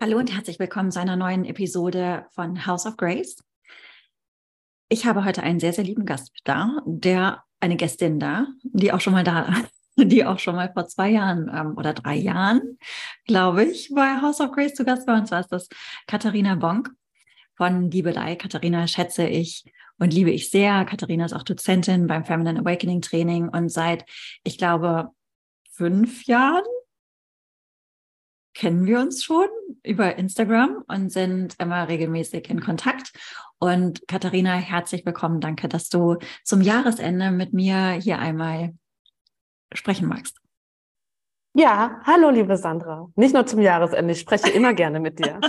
Hallo und herzlich willkommen zu einer neuen Episode von House of Grace. Ich habe heute einen sehr, sehr lieben Gast da, der eine Gästin da, die auch schon mal da, die auch schon mal vor zwei Jahren ähm, oder drei Jahren, glaube ich, bei House of Grace zu Gast war. Und zwar ist das Katharina Bonk von Liebelei. Katharina schätze ich und liebe ich sehr. Katharina ist auch Dozentin beim Feminine Awakening Training und seit, ich glaube, fünf Jahren kennen wir uns schon über Instagram und sind immer regelmäßig in Kontakt. Und Katharina, herzlich willkommen. Danke, dass du zum Jahresende mit mir hier einmal sprechen magst. Ja, hallo, liebe Sandra. Nicht nur zum Jahresende, ich spreche immer gerne mit dir.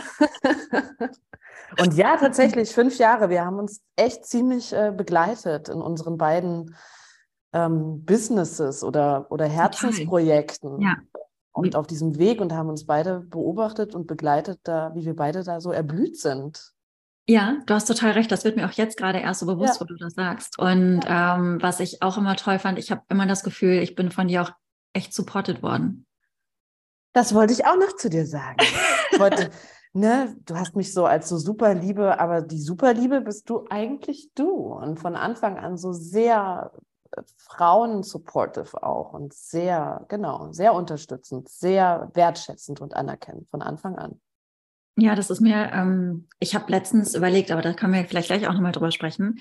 und ja, tatsächlich fünf Jahre. Wir haben uns echt ziemlich äh, begleitet in unseren beiden ähm, Businesses oder, oder Herzensprojekten. Ja und auf diesem Weg und haben uns beide beobachtet und begleitet, da, wie wir beide da so erblüht sind. Ja, du hast total recht. Das wird mir auch jetzt gerade erst so bewusst, ja. wo du das sagst. Und ja. ähm, was ich auch immer toll fand, ich habe immer das Gefühl, ich bin von dir auch echt supported worden. Das wollte ich auch noch zu dir sagen. wollte, ne, du hast mich so als so super Liebe, aber die Superliebe bist du eigentlich du. Und von Anfang an so sehr Frauen-supportive auch und sehr, genau, sehr unterstützend, sehr wertschätzend und anerkennend von Anfang an. Ja, das ist mir, ähm, ich habe letztens überlegt, aber da können wir vielleicht gleich auch nochmal drüber sprechen.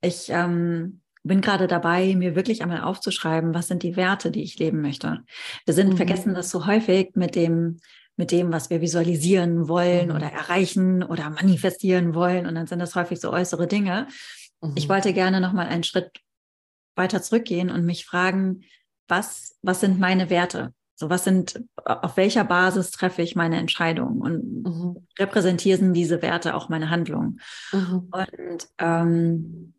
Ich ähm, bin gerade dabei, mir wirklich einmal aufzuschreiben, was sind die Werte, die ich leben möchte. Wir sind mhm. vergessen das so häufig mit dem, mit dem, was wir visualisieren wollen mhm. oder erreichen oder manifestieren wollen. Und dann sind das häufig so äußere Dinge. Mhm. Ich wollte gerne nochmal einen Schritt weiter zurückgehen und mich fragen, was, was sind meine Werte? So, was sind, auf welcher Basis treffe ich meine Entscheidungen und mhm. repräsentieren diese Werte auch meine Handlungen? Mhm. Und ähm,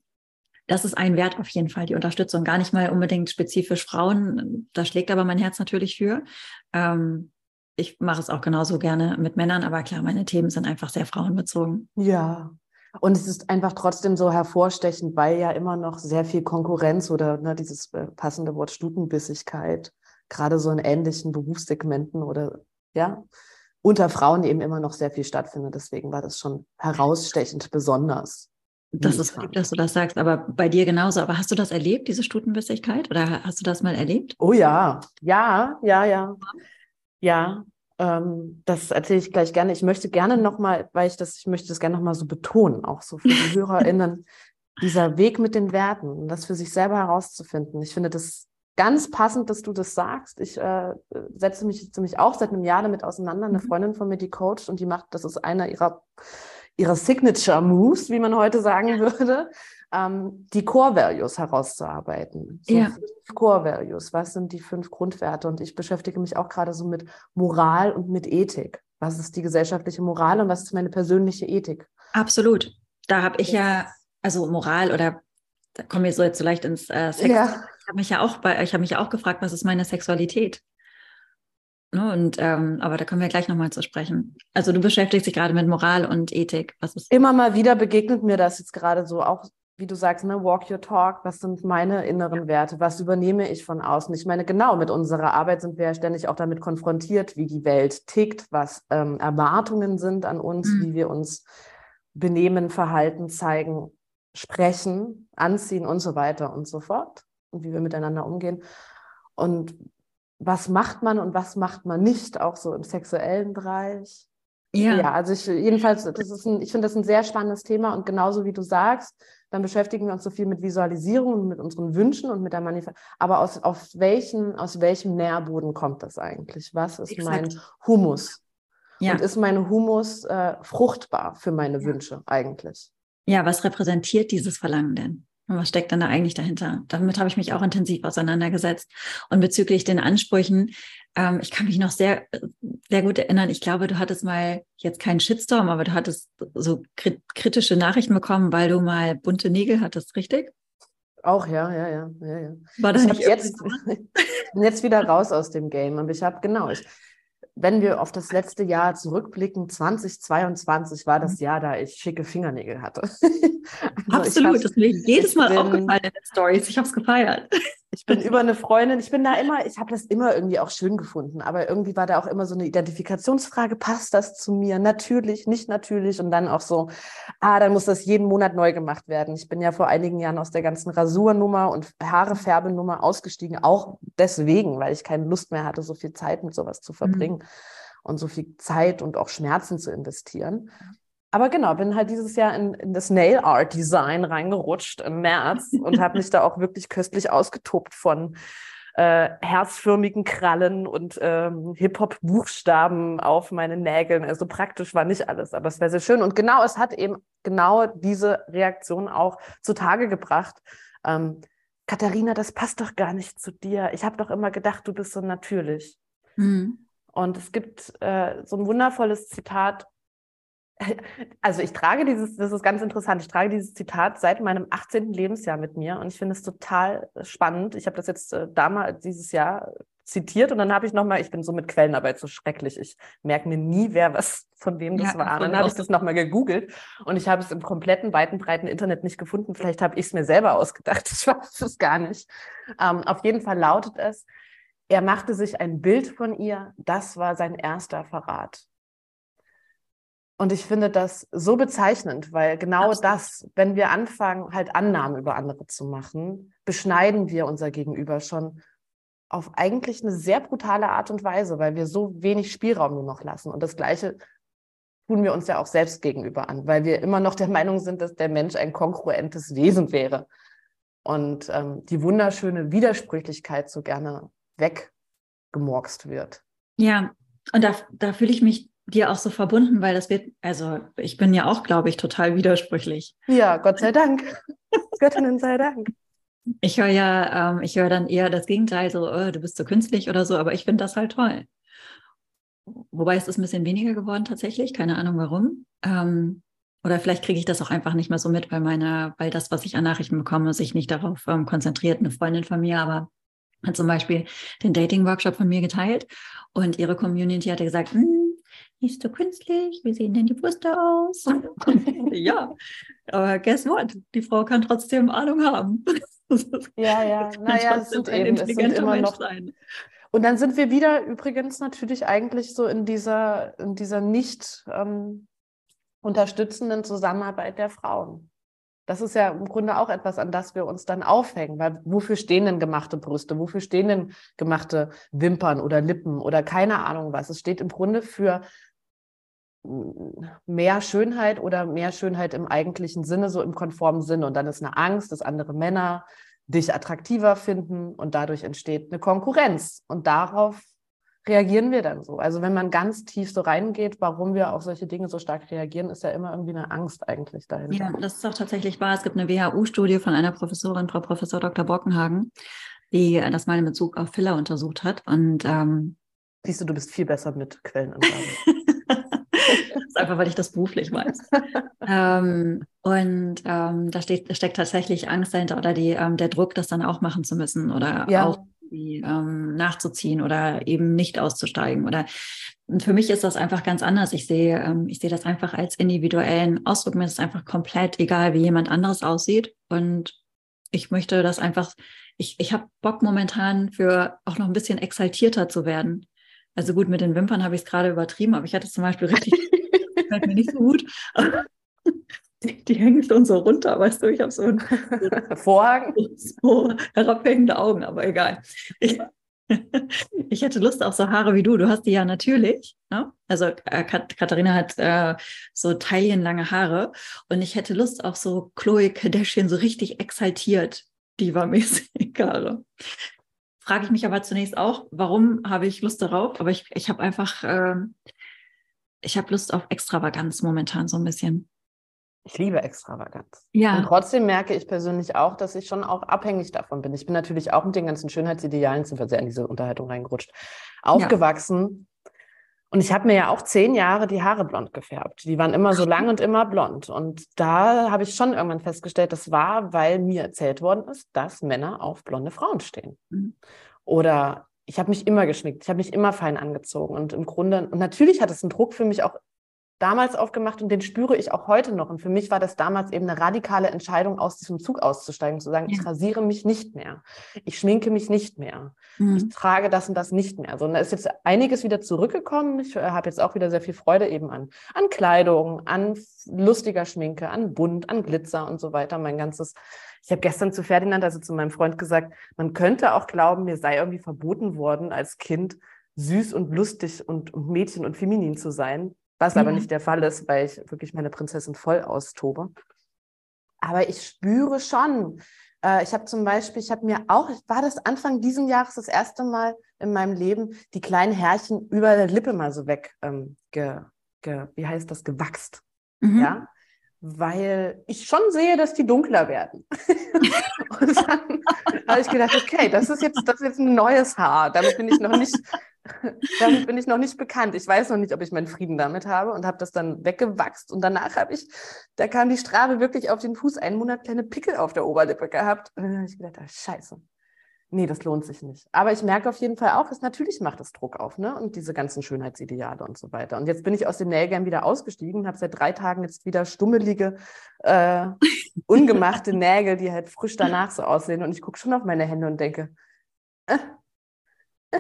das ist ein Wert auf jeden Fall, die Unterstützung. Gar nicht mal unbedingt spezifisch Frauen. Da schlägt aber mein Herz natürlich für. Ähm, ich mache es auch genauso gerne mit Männern, aber klar, meine Themen sind einfach sehr frauenbezogen. Ja, und es ist einfach trotzdem so hervorstechend, weil ja immer noch sehr viel Konkurrenz oder ne, dieses äh, passende Wort Stutenbissigkeit, gerade so in ähnlichen Berufssegmenten oder ja, unter Frauen eben immer noch sehr viel stattfindet. Deswegen war das schon herausstechend besonders. Das ist lieb, dass du das sagst, aber bei dir genauso. Aber hast du das erlebt, diese Stutenbissigkeit? Oder hast du das mal erlebt? Oh ja, ja, ja, ja. Ja, ähm, das erzähle ich gleich gerne. Ich möchte gerne nochmal, weil ich das, ich möchte das gerne nochmal so betonen, auch so für die HörerInnen, dieser Weg mit den Werten, das für sich selber herauszufinden. Ich finde das ganz passend, dass du das sagst. Ich äh, setze mich ziemlich auch seit einem Jahr damit auseinander. Eine mhm. Freundin von mir, die coacht und die macht, das ist einer ihrer, ihrer Signature Moves, wie man heute sagen würde ähm, die Core Values herauszuarbeiten. So ja. Core Values, was sind die fünf Grundwerte? Und ich beschäftige mich auch gerade so mit Moral und mit Ethik. Was ist die gesellschaftliche Moral und was ist meine persönliche Ethik? Absolut. Da habe ich ja, also Moral oder da kommen wir so jetzt so leicht ins äh, Sex. Ja. Ich habe mich ja auch bei, ich habe mich ja auch gefragt, was ist meine Sexualität? Ne, und ähm, aber da kommen wir gleich nochmal zu sprechen. Also du beschäftigst dich gerade mit Moral und Ethik. Was ist? Immer mal wieder begegnet mir das jetzt gerade so auch wie du sagst, ne, walk your talk, was sind meine inneren Werte, was übernehme ich von außen? Ich meine, genau, mit unserer Arbeit sind wir ja ständig auch damit konfrontiert, wie die Welt tickt, was ähm, Erwartungen sind an uns, mhm. wie wir uns benehmen, verhalten, zeigen, sprechen, anziehen und so weiter und so fort und wie wir miteinander umgehen. Und was macht man und was macht man nicht, auch so im sexuellen Bereich. Ja, ja also ich jedenfalls, das ist ein, ich finde das ein sehr spannendes Thema und genauso wie du sagst, dann beschäftigen wir uns so viel mit Visualisierung und mit unseren Wünschen und mit der Manifestation. Aber aus, auf welchen, aus welchem Nährboden kommt das eigentlich? Was ist Exakt. mein Humus? Ja. Und ist mein Humus äh, fruchtbar für meine ja. Wünsche eigentlich? Ja, was repräsentiert dieses Verlangen denn? Und was steckt dann da eigentlich dahinter? Damit habe ich mich auch intensiv auseinandergesetzt. Und bezüglich den Ansprüchen, ähm, ich kann mich noch sehr, sehr gut erinnern. Ich glaube, du hattest mal jetzt keinen Shitstorm, aber du hattest so kritische Nachrichten bekommen, weil du mal bunte Nägel hattest, richtig? Auch ja, ja, ja, ja, ja. War das ich nicht jetzt, jetzt wieder raus aus dem Game. Und ich habe genau, ich, wenn wir auf das letzte Jahr zurückblicken, 2022 war das mhm. Jahr, da ich schicke Fingernägel hatte. also Absolut, hab, das ist mir jedes Mal bin, aufgefallen in den Stories. Ich habe es gefeiert. Ich bin über eine Freundin, ich bin da immer, ich habe das immer irgendwie auch schön gefunden, aber irgendwie war da auch immer so eine Identifikationsfrage, passt das zu mir? Natürlich, nicht natürlich und dann auch so, ah, dann muss das jeden Monat neu gemacht werden. Ich bin ja vor einigen Jahren aus der ganzen Rasurnummer und Haarefärbenummer ausgestiegen, auch deswegen, weil ich keine Lust mehr hatte, so viel Zeit mit sowas zu mhm. verbringen mhm. und so viel Zeit und auch Schmerzen zu investieren aber genau, bin halt dieses Jahr in, in das Nail Art Design reingerutscht im März und habe mich da auch wirklich köstlich ausgetobt von äh, herzförmigen Krallen und ähm, Hip-Hop-Buchstaben auf meinen Nägeln. Also praktisch war nicht alles, aber es wäre sehr schön. Und genau, es hat eben genau diese Reaktion auch zutage gebracht. Ähm, Katharina, das passt doch gar nicht zu dir. Ich habe doch immer gedacht, du bist so natürlich. Mhm. Und es gibt äh, so ein wundervolles Zitat also ich trage dieses, das ist ganz interessant, ich trage dieses Zitat seit meinem 18. Lebensjahr mit mir und ich finde es total spannend. Ich habe das jetzt äh, damals dieses Jahr zitiert und dann habe ich nochmal, ich bin so mit Quellenarbeit so schrecklich, ich merke mir nie, wer was von wem das ja, war. Und dann habe ich das nochmal gegoogelt und ich habe es im kompletten, weiten, breiten Internet nicht gefunden. Vielleicht habe ich es mir selber ausgedacht, ich weiß es gar nicht. Ähm, auf jeden Fall lautet es, er machte sich ein Bild von ihr, das war sein erster Verrat. Und ich finde das so bezeichnend, weil genau Absolut. das, wenn wir anfangen, halt Annahmen über andere zu machen, beschneiden wir unser Gegenüber schon auf eigentlich eine sehr brutale Art und Weise, weil wir so wenig Spielraum nur noch lassen. Und das Gleiche tun wir uns ja auch selbst gegenüber an, weil wir immer noch der Meinung sind, dass der Mensch ein kongruentes Wesen wäre. Und ähm, die wunderschöne Widersprüchlichkeit so gerne weggemorkst wird. Ja, und da, da fühle ich mich dir auch so verbunden, weil das wird, also ich bin ja auch, glaube ich, total widersprüchlich. Ja, Gott sei Dank. Göttinnen sei Dank. Ich höre ja, ähm, ich höre dann eher das Gegenteil, so, oh, du bist so künstlich oder so, aber ich finde das halt toll. Wobei es ist ein bisschen weniger geworden tatsächlich, keine Ahnung warum. Ähm, oder vielleicht kriege ich das auch einfach nicht mehr so mit, weil meine, weil das, was ich an Nachrichten bekomme, sich nicht darauf ähm, konzentriert. Eine Freundin von mir aber hat zum Beispiel den Dating-Workshop von mir geteilt und ihre Community hatte gesagt, hm, nicht so künstlich, wie sehen denn die Brüste aus? ja, aber guess what? Die Frau kann trotzdem Ahnung haben. ja, ja, naja, es sind eben, es sind immer Mensch noch. Sein. Und dann sind wir wieder übrigens natürlich eigentlich so in dieser, in dieser nicht ähm, unterstützenden Zusammenarbeit der Frauen. Das ist ja im Grunde auch etwas, an das wir uns dann aufhängen, weil wofür stehen denn gemachte Brüste? Wofür stehen denn gemachte Wimpern oder Lippen oder keine Ahnung was? Es steht im Grunde für mehr Schönheit oder mehr Schönheit im eigentlichen Sinne, so im konformen Sinne. Und dann ist eine Angst, dass andere Männer dich attraktiver finden und dadurch entsteht eine Konkurrenz. Und darauf reagieren wir dann so. Also wenn man ganz tief so reingeht, warum wir auf solche Dinge so stark reagieren, ist ja immer irgendwie eine Angst eigentlich dahinter. Ja, das ist auch tatsächlich wahr. Es gibt eine WHU-Studie von einer Professorin, Frau Professor Dr. Bockenhagen, die das mal in Bezug auf Filler untersucht hat. Und ähm, siehst du, du bist viel besser mit Quellenangaben. das ist einfach, weil ich das beruflich weiß. ähm, und ähm, da steht, steckt tatsächlich Angst dahinter oder die, ähm, der Druck, das dann auch machen zu müssen oder ja. auch ähm, nachzuziehen oder eben nicht auszusteigen. Oder und für mich ist das einfach ganz anders. Ich sehe, ähm, ich sehe das einfach als individuellen Ausdruck. Mir ist es einfach komplett egal, wie jemand anderes aussieht. Und ich möchte das einfach, ich, ich habe Bock momentan für auch noch ein bisschen exaltierter zu werden. Also gut, mit den Wimpern habe ich es gerade übertrieben, aber ich hatte zum Beispiel richtig, fällt mir nicht so gut. Die, die, hängen schon so runter, weißt du, ich habe so einen Vorhang, so herabhängende Augen, aber egal. Ich, ich, hätte Lust auf so Haare wie du. Du hast die ja natürlich. Ne? Also äh, Katharina hat äh, so taillenlange Haare und ich hätte Lust auf so Chloe Kardashian, so richtig exaltiert, diva-mäßig Haare frage ich mich aber zunächst auch, warum habe ich Lust darauf? Aber ich, ich habe einfach, äh, ich habe Lust auf Extravaganz momentan so ein bisschen. Ich liebe Extravaganz. Ja. Und trotzdem merke ich persönlich auch, dass ich schon auch abhängig davon bin. Ich bin natürlich auch mit den ganzen Schönheitsidealen, sind wir sehr in diese Unterhaltung reingerutscht, aufgewachsen. Und ich habe mir ja auch zehn Jahre die Haare blond gefärbt. Die waren immer so lang und immer blond. Und da habe ich schon irgendwann festgestellt, das war, weil mir erzählt worden ist, dass Männer auf blonde Frauen stehen. Mhm. Oder ich habe mich immer geschminkt, ich habe mich immer fein angezogen. Und im Grunde, und natürlich hat es einen Druck für mich auch damals aufgemacht und den spüre ich auch heute noch. Und für mich war das damals eben eine radikale Entscheidung, aus diesem Zug auszusteigen, zu sagen, ja. ich rasiere mich nicht mehr, ich schminke mich nicht mehr, mhm. ich trage das und das nicht mehr. Also, und da ist jetzt einiges wieder zurückgekommen. Ich äh, habe jetzt auch wieder sehr viel Freude eben an, an Kleidung, an lustiger Schminke, an Bunt, an Glitzer und so weiter. Mein ganzes ich habe gestern zu Ferdinand, also zu meinem Freund gesagt, man könnte auch glauben, mir sei irgendwie verboten worden, als Kind süß und lustig und, und Mädchen und feminin zu sein, was ja. aber nicht der Fall ist, weil ich wirklich meine Prinzessin voll austobe. Aber ich spüre schon, äh, ich habe zum Beispiel, ich habe mir auch, war das Anfang diesen Jahres das erste Mal in meinem Leben, die kleinen Härchen über der Lippe mal so weg, ähm, ge, ge, wie heißt das, gewachst. Mhm. Ja, weil ich schon sehe, dass die dunkler werden. und dann habe ich gedacht, okay, das ist jetzt, das ist jetzt ein neues Haar. Damit bin ich noch nicht, damit bin ich noch nicht bekannt. Ich weiß noch nicht, ob ich meinen Frieden damit habe und habe das dann weggewachst. Und danach habe ich, da kam die Strabe wirklich auf den Fuß, einen Monat kleine Pickel auf der Oberlippe gehabt. Und dann habe ich gedacht, ah, scheiße nee, das lohnt sich nicht. Aber ich merke auf jeden Fall auch, dass natürlich macht es Druck auf, ne? Und diese ganzen Schönheitsideale und so weiter. Und jetzt bin ich aus dem Nailgame wieder ausgestiegen, habe seit drei Tagen jetzt wieder stummelige, äh, ungemachte Nägel, die halt frisch danach so aussehen. Und ich gucke schon auf meine Hände und denke, äh, äh.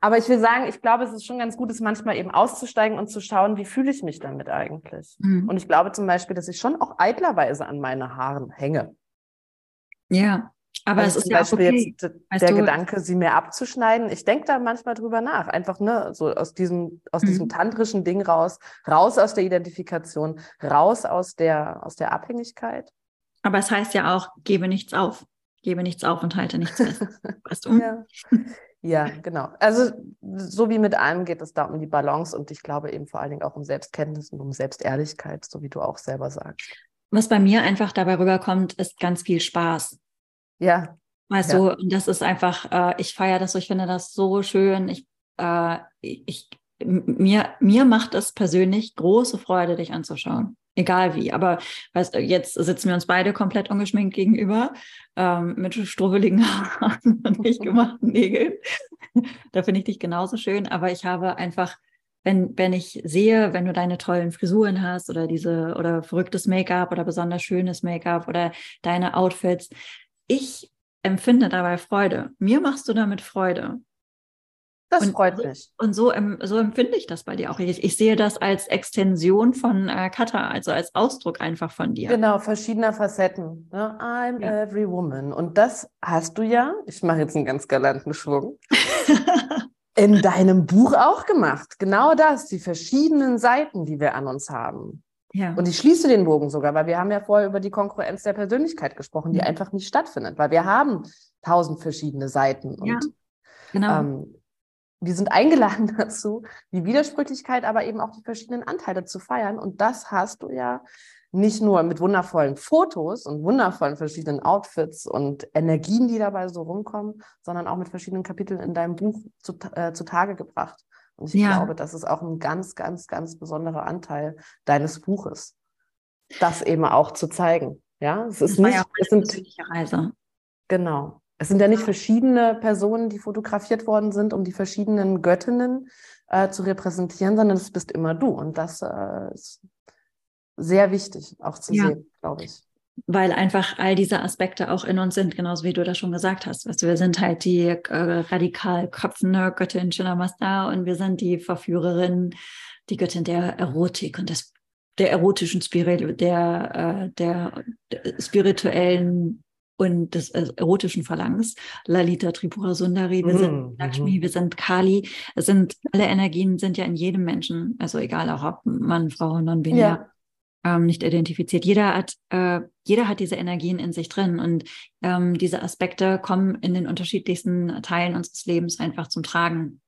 Aber ich will sagen, ich glaube, es ist schon ganz gut, es manchmal eben auszusteigen und zu schauen, wie fühle ich mich damit eigentlich. Mhm. Und ich glaube zum Beispiel, dass ich schon auch eitlerweise an meine Haaren hänge. Ja, aber also es ist ja Beispiel okay. jetzt der du, Gedanke, sie mehr abzuschneiden. Ich denke da manchmal drüber nach. Einfach, ne, so aus diesem, aus mhm. diesem tantrischen Ding raus, raus aus der Identifikation, raus aus der, aus der Abhängigkeit. Aber es heißt ja auch, gebe nichts auf. Gebe nichts auf und halte nichts fest. weißt du? Ja. ja, genau. Also, so wie mit allem geht es da um die Balance und ich glaube eben vor allen Dingen auch um Selbstkenntnis und um Selbstehrlichkeit, so wie du auch selber sagst. Was bei mir einfach dabei rüberkommt, ist ganz viel Spaß. Ja. Weißt ja. du, und das ist einfach, äh, ich feiere das so, ich finde das so schön. Ich, äh, ich, mir, mir macht es persönlich große Freude, dich anzuschauen. Egal wie. Aber weißt, jetzt sitzen wir uns beide komplett ungeschminkt gegenüber, ähm, mit strubbeligen Haaren und nicht gemachten Nägeln. da finde ich dich genauso schön. Aber ich habe einfach, wenn, wenn ich sehe, wenn du deine tollen Frisuren hast oder diese oder verrücktes Make-up oder besonders schönes Make-up oder deine Outfits, ich empfinde dabei Freude. Mir machst du damit Freude. Das und freut mich. Und so, so empfinde ich das bei dir auch. Ich, ich sehe das als Extension von äh, Kata, also als Ausdruck einfach von dir. Genau, verschiedener Facetten. Ne? I'm ja. every woman. Und das hast du ja, ich mache jetzt einen ganz galanten Schwung, in deinem Buch auch gemacht. Genau das, die verschiedenen Seiten, die wir an uns haben. Ja. Und ich schließe den Bogen sogar, weil wir haben ja vorher über die Konkurrenz der Persönlichkeit gesprochen, die mhm. einfach nicht stattfindet, weil wir haben tausend verschiedene Seiten. Und, ja, genau. Ähm, wir sind eingeladen dazu, die Widersprüchlichkeit, aber eben auch die verschiedenen Anteile zu feiern. Und das hast du ja nicht nur mit wundervollen Fotos und wundervollen verschiedenen Outfits und Energien, die dabei so rumkommen, sondern auch mit verschiedenen Kapiteln in deinem Buch zu, äh, zutage gebracht. Und ich ja. glaube, das ist auch ein ganz, ganz, ganz besonderer Anteil deines Buches, das eben auch zu zeigen. Ja, es ist nicht, ja es sind Reise. Genau. Es sind ja nicht verschiedene Personen, die fotografiert worden sind, um die verschiedenen Göttinnen äh, zu repräsentieren, sondern es bist immer du. Und das äh, ist sehr wichtig auch zu ja. sehen, glaube ich weil einfach all diese Aspekte auch in uns sind, genauso wie du das schon gesagt hast. Weißt du, wir sind halt die äh, radikal köpfende Göttin Shinamasta und wir sind die Verführerin, die Göttin der Erotik und des, der erotischen Spirit, der, äh, der, der spirituellen und des äh, erotischen Verlangens. Lalita Tripura Sundari, wir mm, sind Lakshmi, mm. wir sind Kali. Es sind, alle Energien sind ja in jedem Menschen, also egal auch ob Mann, Frau, non-binär. Ja ähm, nicht identifiziert. Jeder hat, äh, jeder hat diese Energien in sich drin und ähm, diese Aspekte kommen in den unterschiedlichsten Teilen unseres Lebens einfach zum Tragen.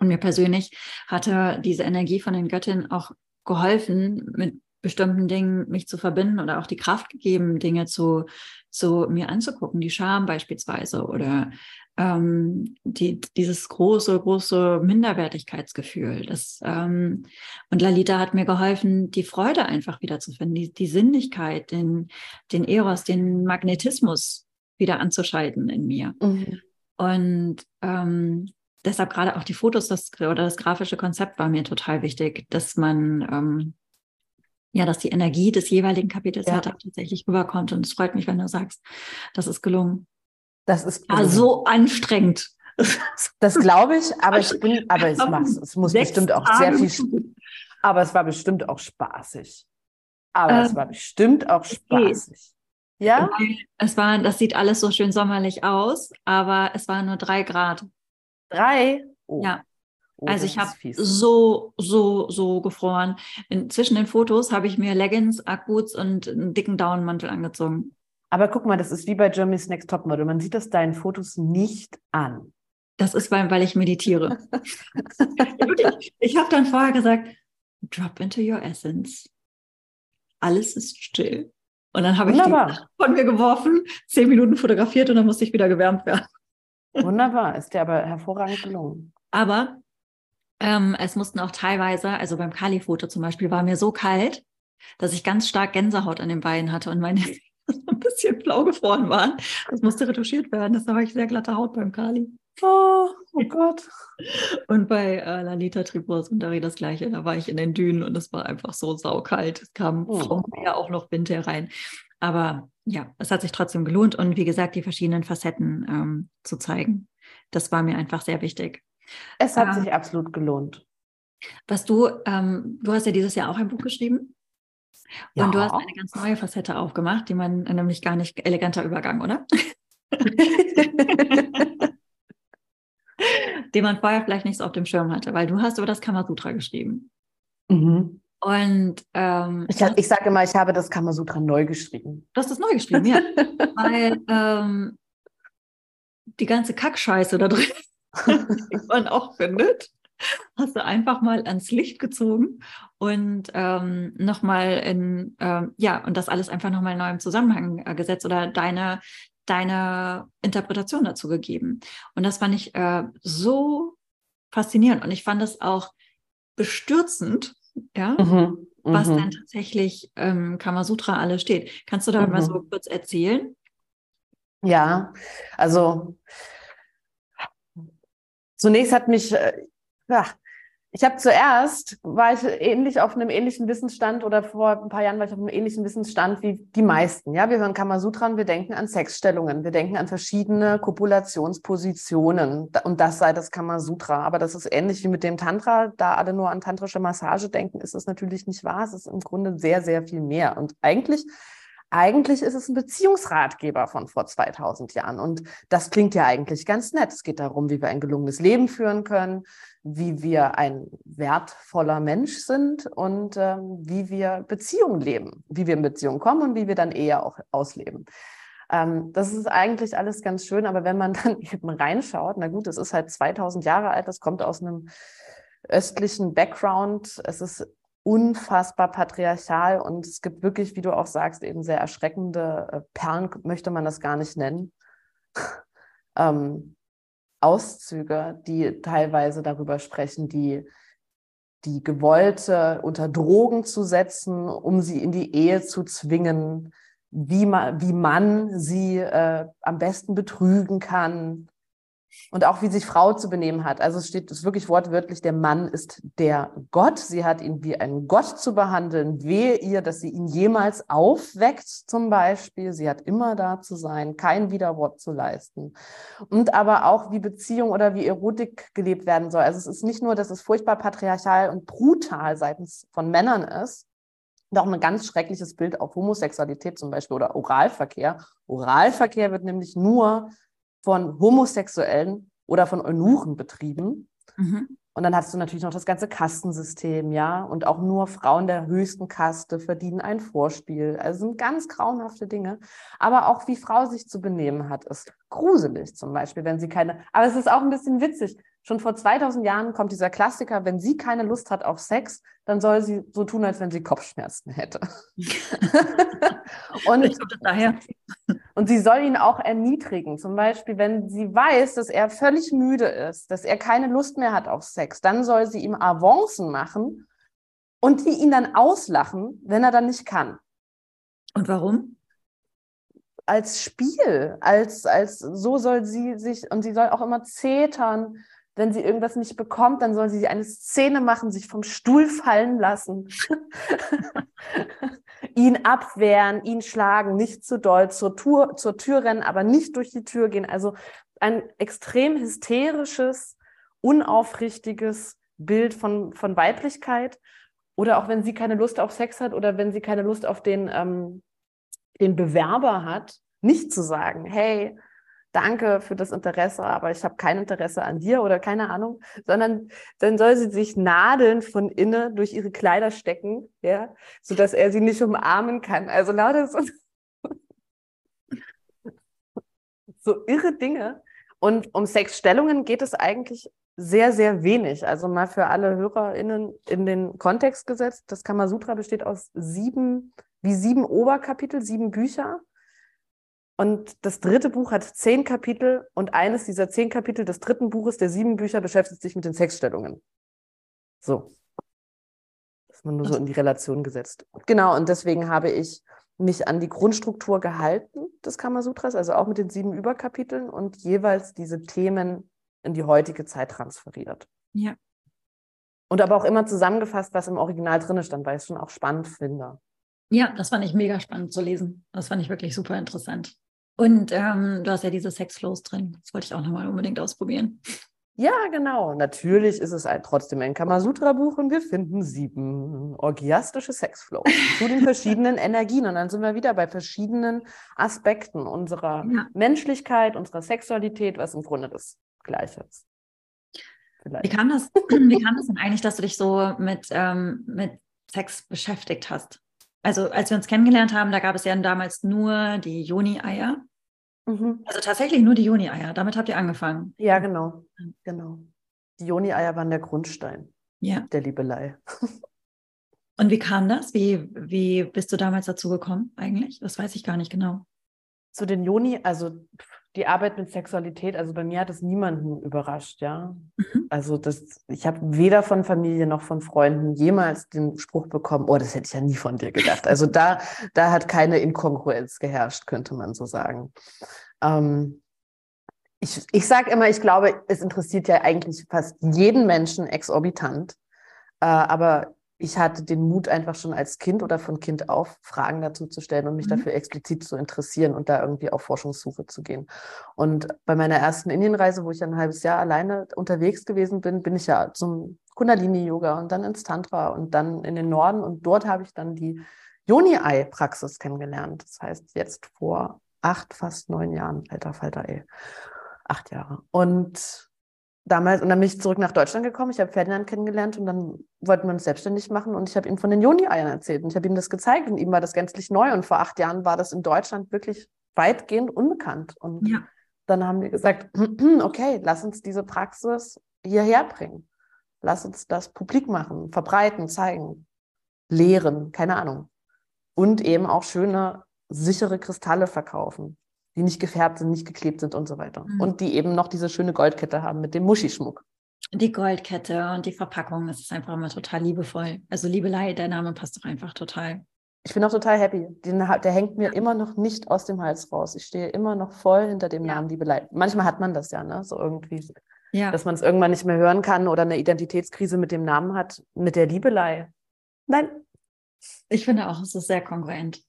Und mir persönlich hatte diese Energie von den Göttinnen auch geholfen, mit bestimmten Dingen mich zu verbinden oder auch die Kraft gegeben, Dinge zu, zu mir anzugucken, die Scham beispielsweise oder ähm, die, dieses große, große Minderwertigkeitsgefühl. Das, ähm, und Lalita hat mir geholfen, die Freude einfach wiederzufinden, die, die Sinnlichkeit, den, den Eros, den Magnetismus wieder anzuschalten in mir. Mhm. Und ähm, deshalb gerade auch die Fotos das, oder das grafische Konzept war mir total wichtig, dass man ähm, ja, dass die Energie des jeweiligen Kapitels ja. tatsächlich rüberkommt. Und es freut mich, wenn du sagst, das ist gelungen. Das ist. Ja, so anstrengend. Das glaube ich, aber ich bin, aber ich mach's. Es muss Sechs bestimmt auch sehr viel, aber es war bestimmt auch spaßig. Aber ähm, es war bestimmt auch spaßig. Ja? Es war, das sieht alles so schön sommerlich aus, aber es waren nur drei Grad. Drei? Oh. Ja. Oh, also ich habe so, so, so gefroren. In, zwischen den Fotos habe ich mir Leggings, Akkus und einen dicken Daunenmantel angezogen. Aber guck mal, das ist wie bei Germany's Next Topmodel. Man sieht das deinen Fotos nicht an. Das ist, weil, weil ich meditiere. ich habe dann vorher gesagt, drop into your essence. Alles ist still. Und dann habe ich die von mir geworfen, zehn Minuten fotografiert und dann musste ich wieder gewärmt werden. Wunderbar, ist dir aber hervorragend gelungen. Aber ähm, es mussten auch teilweise, also beim Kali-Foto zum Beispiel, war mir so kalt, dass ich ganz stark Gänsehaut an den Beinen hatte und meine ein bisschen blau gefroren waren. Das musste retuschiert werden. Das war ich sehr glatte Haut beim Kali. Oh, oh Gott. Und bei äh, Lalita Tribus und Dari das gleiche. Da war ich in den Dünen und es war einfach so saukalt. Es kam oh. vom Meer auch noch Wind herein. Aber ja, es hat sich trotzdem gelohnt und wie gesagt, die verschiedenen Facetten ähm, zu zeigen. Das war mir einfach sehr wichtig. Es hat ähm, sich absolut gelohnt. Was du, ähm, du hast ja dieses Jahr auch ein Buch geschrieben. Ja. Und du hast eine ganz neue Facette aufgemacht, die man nämlich gar nicht eleganter Übergang, oder? den man vorher vielleicht nicht so auf dem Schirm hatte, weil du hast über das Kamasutra geschrieben. Mhm. Und ähm, ich, ich sage immer, ich habe das Kamasutra neu geschrieben. Du hast das neu geschrieben, ja. weil ähm, die ganze Kackscheiße da drin, die man auch findet, hast du einfach mal ans Licht gezogen und ähm, nochmal in, ähm, ja, und das alles einfach nochmal neu im Zusammenhang äh, gesetzt oder deine, deine Interpretation dazu gegeben. Und das fand ich äh, so faszinierend und ich fand es auch bestürzend, ja, mhm, was mhm. denn tatsächlich ähm, Kamasutra alles steht. Kannst du da mhm. mal so kurz erzählen? Ja, also zunächst hat mich, äh, ja, ich habe zuerst, war ich ähnlich auf einem ähnlichen Wissensstand oder vor ein paar Jahren war ich auf einem ähnlichen Wissensstand wie die meisten. Ja, wir hören Kamasutra und wir denken an Sexstellungen, wir denken an verschiedene Kopulationspositionen und das sei das Kamasutra. Aber das ist ähnlich wie mit dem Tantra. Da alle nur an tantrische Massage denken, ist es natürlich nicht wahr. Es ist im Grunde sehr, sehr viel mehr. Und eigentlich eigentlich ist es ein Beziehungsratgeber von vor 2000 Jahren. Und das klingt ja eigentlich ganz nett. Es geht darum, wie wir ein gelungenes Leben führen können, wie wir ein wertvoller Mensch sind und ähm, wie wir Beziehungen leben, wie wir in Beziehungen kommen und wie wir dann eher auch ausleben. Ähm, das ist eigentlich alles ganz schön, aber wenn man dann eben reinschaut, na gut, es ist halt 2000 Jahre alt, das kommt aus einem östlichen Background, es ist unfassbar patriarchal und es gibt wirklich, wie du auch sagst, eben sehr erschreckende äh, Perlen, möchte man das gar nicht nennen. ähm, Auszüge, die teilweise darüber sprechen, die die Gewollte unter Drogen zu setzen, um sie in die Ehe zu zwingen, wie man, wie man sie äh, am besten betrügen kann, und auch wie sich Frau zu benehmen hat. Also es steht es wirklich wortwörtlich, der Mann ist der Gott. Sie hat ihn wie einen Gott zu behandeln. Wehe ihr, dass sie ihn jemals aufweckt, zum Beispiel. Sie hat immer da zu sein, kein Widerwort zu leisten. Und aber auch, wie Beziehung oder wie Erotik gelebt werden soll. Also es ist nicht nur, dass es furchtbar patriarchal und brutal seitens von Männern ist, und auch ein ganz schreckliches Bild auf Homosexualität zum Beispiel oder Oralverkehr. Oralverkehr wird nämlich nur von Homosexuellen oder von Eunuchen betrieben. Mhm. Und dann hast du natürlich noch das ganze Kastensystem, ja. Und auch nur Frauen der höchsten Kaste verdienen ein Vorspiel. Also sind ganz grauenhafte Dinge. Aber auch wie Frau sich zu benehmen hat, ist gruselig zum Beispiel, wenn sie keine. Aber es ist auch ein bisschen witzig. Schon vor 2000 Jahren kommt dieser Klassiker, wenn sie keine Lust hat auf Sex, dann soll sie so tun, als wenn sie Kopfschmerzen hätte. und, daher. und sie soll ihn auch erniedrigen. Zum Beispiel, wenn sie weiß, dass er völlig müde ist, dass er keine Lust mehr hat auf Sex, dann soll sie ihm Avancen machen und die ihn dann auslachen, wenn er dann nicht kann. Und warum? Als Spiel, als, als so soll sie sich, und sie soll auch immer zetern, wenn sie irgendwas nicht bekommt, dann soll sie eine Szene machen, sich vom Stuhl fallen lassen, ihn abwehren, ihn schlagen, nicht zu doll zur, Tour, zur Tür rennen, aber nicht durch die Tür gehen. Also ein extrem hysterisches, unaufrichtiges Bild von, von Weiblichkeit. Oder auch wenn sie keine Lust auf Sex hat oder wenn sie keine Lust auf den, ähm, den Bewerber hat, nicht zu sagen, hey, danke für das Interesse, aber ich habe kein Interesse an dir oder keine Ahnung, sondern dann soll sie sich Nadeln von innen durch ihre Kleider stecken, ja, sodass er sie nicht umarmen kann. Also lauter so, so irre Dinge. Und um Sexstellungen geht es eigentlich sehr, sehr wenig. Also mal für alle HörerInnen in den Kontext gesetzt. Das Kamasutra besteht aus sieben, wie sieben Oberkapitel, sieben Bücher. Und das dritte Buch hat zehn Kapitel und eines dieser zehn Kapitel des dritten Buches der sieben Bücher beschäftigt sich mit den Sexstellungen. So. Das ist man nur so in die Relation gesetzt. Genau, und deswegen habe ich mich an die Grundstruktur gehalten des Kamasutras, also auch mit den sieben Überkapiteln und jeweils diese Themen in die heutige Zeit transferiert. Ja. Und aber auch immer zusammengefasst, was im Original drin stand, weil ich es schon auch spannend finde. Ja, das fand ich mega spannend zu lesen. Das fand ich wirklich super interessant. Und ähm, du hast ja diese Sexflows drin. Das wollte ich auch nochmal unbedingt ausprobieren. Ja, genau. Natürlich ist es ein, trotzdem ein Kamasutra-Buch und wir finden sieben orgiastische Sexflows zu den verschiedenen Energien. Und dann sind wir wieder bei verschiedenen Aspekten unserer ja. Menschlichkeit, unserer Sexualität, was im Grunde das Gleiche ist. Wie kam, das, wie kam das denn eigentlich, dass du dich so mit, ähm, mit Sex beschäftigt hast? Also als wir uns kennengelernt haben, da gab es ja damals nur die Joni-Eier. Mhm. Also tatsächlich nur die Joni-Eier. Damit habt ihr angefangen. Ja, genau. genau. Die Joni-Eier waren der Grundstein ja. der Liebelei. Und wie kam das? Wie, wie bist du damals dazu gekommen eigentlich? Das weiß ich gar nicht genau. Zu den Joni, also die Arbeit mit Sexualität, also bei mir hat es niemanden überrascht, ja. Mhm. Also das, ich habe weder von Familie noch von Freunden jemals den Spruch bekommen, oh, das hätte ich ja nie von dir gedacht. Also da, da hat keine Inkongruenz geherrscht, könnte man so sagen. Ähm, ich ich sage immer, ich glaube, es interessiert ja eigentlich fast jeden Menschen exorbitant. Äh, aber ich hatte den Mut, einfach schon als Kind oder von Kind auf Fragen dazu zu stellen und mich mhm. dafür explizit zu interessieren und da irgendwie auf Forschungssuche zu gehen. Und bei meiner ersten Indienreise, wo ich ein halbes Jahr alleine unterwegs gewesen bin, bin ich ja zum Kundalini-Yoga und dann ins Tantra und dann in den Norden. Und dort habe ich dann die Yoni-Ei-Praxis kennengelernt. Das heißt, jetzt vor acht, fast neun Jahren, alter Falter, ey. Acht Jahre. Und damals, und dann bin ich zurück nach Deutschland gekommen. Ich habe Ferdinand kennengelernt und dann wollten wir uns selbstständig machen und ich habe ihm von den Joni-Eiern erzählt und ich habe ihm das gezeigt und ihm war das gänzlich neu und vor acht Jahren war das in Deutschland wirklich weitgehend unbekannt. Und ja. dann haben wir gesagt, okay, lass uns diese Praxis hierher bringen. Lass uns das publik machen, verbreiten, zeigen, lehren, keine Ahnung. Und eben auch schöne, sichere Kristalle verkaufen die nicht gefärbt sind, nicht geklebt sind und so weiter. Mhm. Und die eben noch diese schöne Goldkette haben mit dem Muschischmuck. Die Goldkette und die Verpackung, das ist einfach immer total liebevoll. Also Liebelei, der Name passt doch einfach total. Ich bin auch total happy. Den, der hängt mir immer noch nicht aus dem Hals raus. Ich stehe immer noch voll hinter dem ja. Namen Liebelei. Manchmal hat man das ja, ne? So irgendwie. Ja. Dass man es irgendwann nicht mehr hören kann oder eine Identitätskrise mit dem Namen hat, mit der Liebelei. Nein. Ich finde auch, es ist sehr kongruent.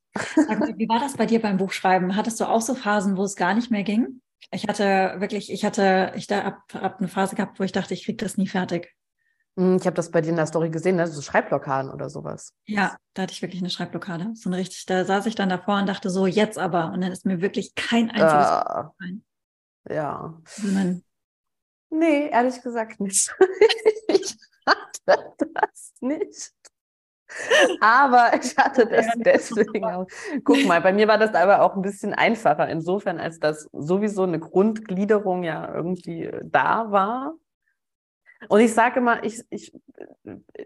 Mal, wie war das bei dir beim Buchschreiben? Hattest du auch so Phasen, wo es gar nicht mehr ging? Ich hatte wirklich, ich hatte, ich da hab, hab eine Phase gehabt, wo ich dachte, ich kriege das nie fertig. Hm, ich habe das bei dir in der Story gesehen, ne? so Schreibblockaden oder sowas. Ja, da hatte ich wirklich eine Schreibblockade. So eine richtig, da saß ich dann davor und dachte so, jetzt aber. Und dann ist mir wirklich kein einziges gefallen. Ja. Man, nee, ehrlich gesagt nicht. ich hatte das nicht. Aber ich hatte das deswegen auch. Guck mal, bei mir war das aber auch ein bisschen einfacher, insofern, als dass sowieso eine Grundgliederung ja irgendwie da war. Und ich sage immer, ich, ich,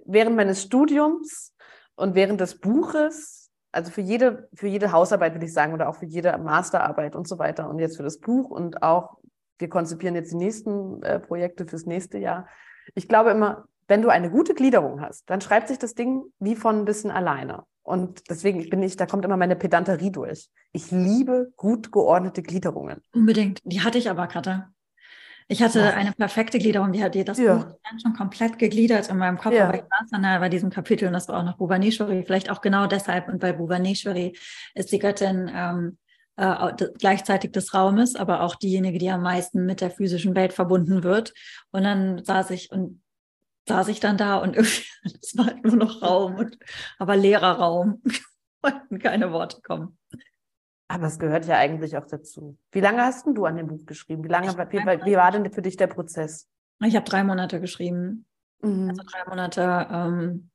während meines Studiums und während des Buches, also für jede, für jede Hausarbeit würde ich sagen, oder auch für jede Masterarbeit und so weiter und jetzt für das Buch und auch, wir konzipieren jetzt die nächsten äh, Projekte fürs nächste Jahr. Ich glaube immer, wenn du eine gute Gliederung hast, dann schreibt sich das Ding wie von ein bisschen alleine. Und deswegen bin ich, da kommt immer meine Pedanterie durch. Ich liebe gut geordnete Gliederungen. Unbedingt. Die hatte ich aber, Katha. Ich hatte ja. eine perfekte Gliederung, die hat dir das ja. Buch schon komplett gegliedert in meinem Kopf, ja. aber ich saß dann bei diesem Kapitel und das war auch noch Bhuvaneshwari, vielleicht auch genau deshalb. Und bei Bhuvaneshwari ist die Göttin ähm, äh, gleichzeitig des Raumes, aber auch diejenige, die am meisten mit der physischen Welt verbunden wird. Und dann saß ich und saß ich dann da und irgendwie, es war halt nur noch Raum, und, aber leerer Raum. Wollten keine Worte kommen. Aber es gehört ja eigentlich auch dazu. Wie lange hast du an dem Buch geschrieben? Wie lange, wie, wie, war denn für dich der Prozess? Ich habe drei Monate geschrieben. Mhm. Also drei Monate ähm,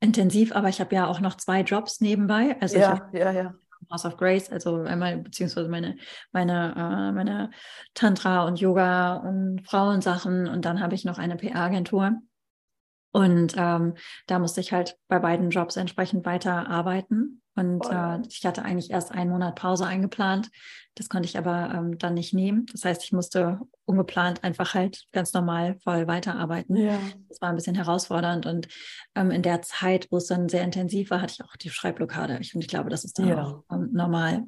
intensiv, aber ich habe ja auch noch zwei Jobs nebenbei. Also ja, hab, ja, ja. House of Grace, also einmal beziehungsweise meine, meine, äh, meine Tantra und Yoga und Frauensachen und dann habe ich noch eine PR-Agentur. Und ähm, da musste ich halt bei beiden Jobs entsprechend weiter arbeiten. Und äh, ich hatte eigentlich erst einen Monat Pause eingeplant. Das konnte ich aber ähm, dann nicht nehmen. Das heißt, ich musste ungeplant einfach halt ganz normal voll weiterarbeiten. Ja. Das war ein bisschen herausfordernd. Und ähm, in der Zeit, wo es dann sehr intensiv war, hatte ich auch die Schreibblockade. Ich, und ich glaube, das ist dann ja. auch ähm, normal.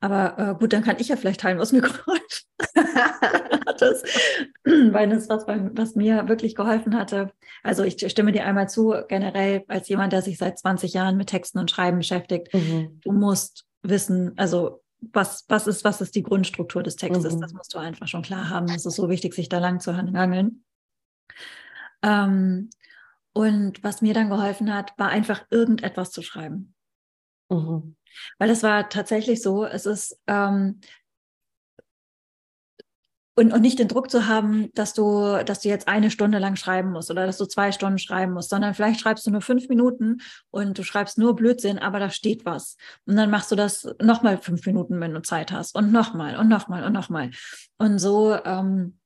Aber äh, gut, dann kann ich ja vielleicht teilen, was mir geholfen hat. das, weil das was, was mir wirklich geholfen hatte. Also ich stimme dir einmal zu, generell als jemand, der sich seit 20 Jahren mit Texten und Schreiben beschäftigt, mhm. du musst wissen, also was, was, ist, was ist die Grundstruktur des Textes? Mhm. Das musst du einfach schon klar haben. Es ist so wichtig, sich da lang zu hangeln. Ähm, und was mir dann geholfen hat, war einfach irgendetwas zu schreiben. Mhm. Weil es war tatsächlich so, es ist ähm, und, und nicht den Druck zu haben, dass du, dass du jetzt eine Stunde lang schreiben musst oder dass du zwei Stunden schreiben musst, sondern vielleicht schreibst du nur fünf Minuten und du schreibst nur Blödsinn, aber da steht was. Und dann machst du das nochmal fünf Minuten, wenn du Zeit hast und nochmal und nochmal und nochmal. Und so ähm,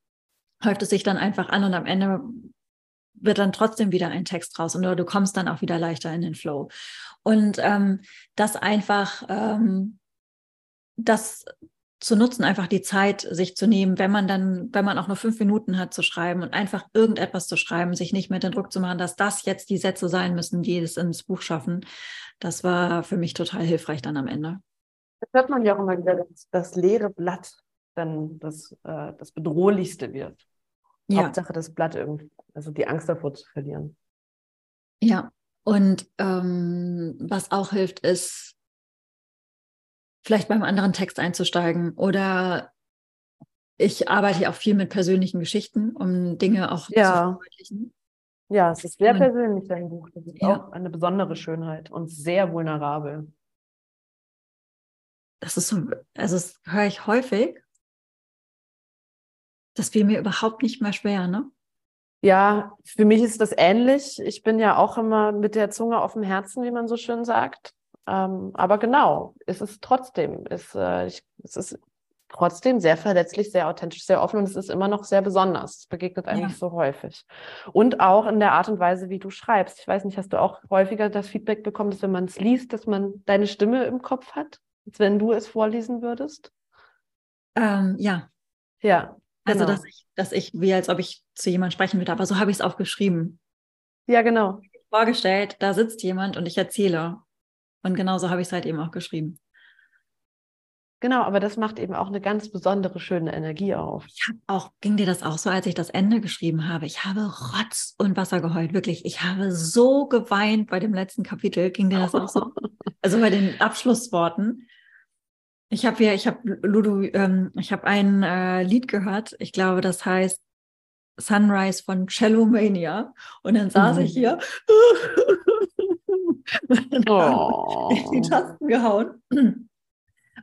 häuft es sich dann einfach an und am Ende wird dann trotzdem wieder ein Text raus und du kommst dann auch wieder leichter in den Flow. Und ähm, das einfach, ähm, das zu nutzen, einfach die Zeit sich zu nehmen, wenn man dann, wenn man auch nur fünf Minuten hat zu schreiben und einfach irgendetwas zu schreiben, sich nicht mehr den Druck zu machen, dass das jetzt die Sätze sein müssen, die es ins Buch schaffen. Das war für mich total hilfreich dann am Ende. Das hört man ja auch immer wieder, dass das leere Blatt dann das, äh, das Bedrohlichste wird. Ja. Hauptsache das Blatt irgendwie, also die Angst davor zu verlieren. Ja, und ähm, was auch hilft, ist vielleicht beim anderen Text einzusteigen oder ich arbeite ja auch viel mit persönlichen Geschichten, um Dinge auch ja. zu verdeutlichen. Ja, es ist sehr persönlich, dein Buch. Das ist ja. auch eine besondere Schönheit und sehr vulnerabel. Das ist so, also das höre ich häufig. Das fiel mir überhaupt nicht mehr schwer, ne? Ja, für mich ist das ähnlich. Ich bin ja auch immer mit der Zunge auf dem Herzen, wie man so schön sagt. Ähm, aber genau, es ist trotzdem, es, äh, ich, es ist trotzdem sehr verletzlich, sehr authentisch, sehr offen und es ist immer noch sehr besonders. Es begegnet einem ja. nicht so häufig. Und auch in der Art und Weise, wie du schreibst. Ich weiß nicht, hast du auch häufiger das Feedback bekommen, dass wenn man es liest, dass man deine Stimme im Kopf hat, als wenn du es vorlesen würdest? Ähm, ja. Ja. Also, genau. Dass ich, dass ich, wie als ob ich zu jemandem sprechen würde, aber so habe ich es auch geschrieben. Ja, genau. Vorgestellt, da sitzt jemand und ich erzähle. Und genauso habe ich es halt eben auch geschrieben. Genau, aber das macht eben auch eine ganz besondere, schöne Energie auf. Ich habe auch, ging dir das auch so, als ich das Ende geschrieben habe? Ich habe Rotz und Wasser geheult, wirklich. Ich habe so geweint bei dem letzten Kapitel. Ging dir das auch so? Also bei den Abschlussworten. Ich habe ja, ich habe Ludo, ähm, ich habe ein äh, Lied gehört. Ich glaube, das heißt Sunrise von Cellomania. Und dann saß mhm. ich hier oh. die Tasten gehauen,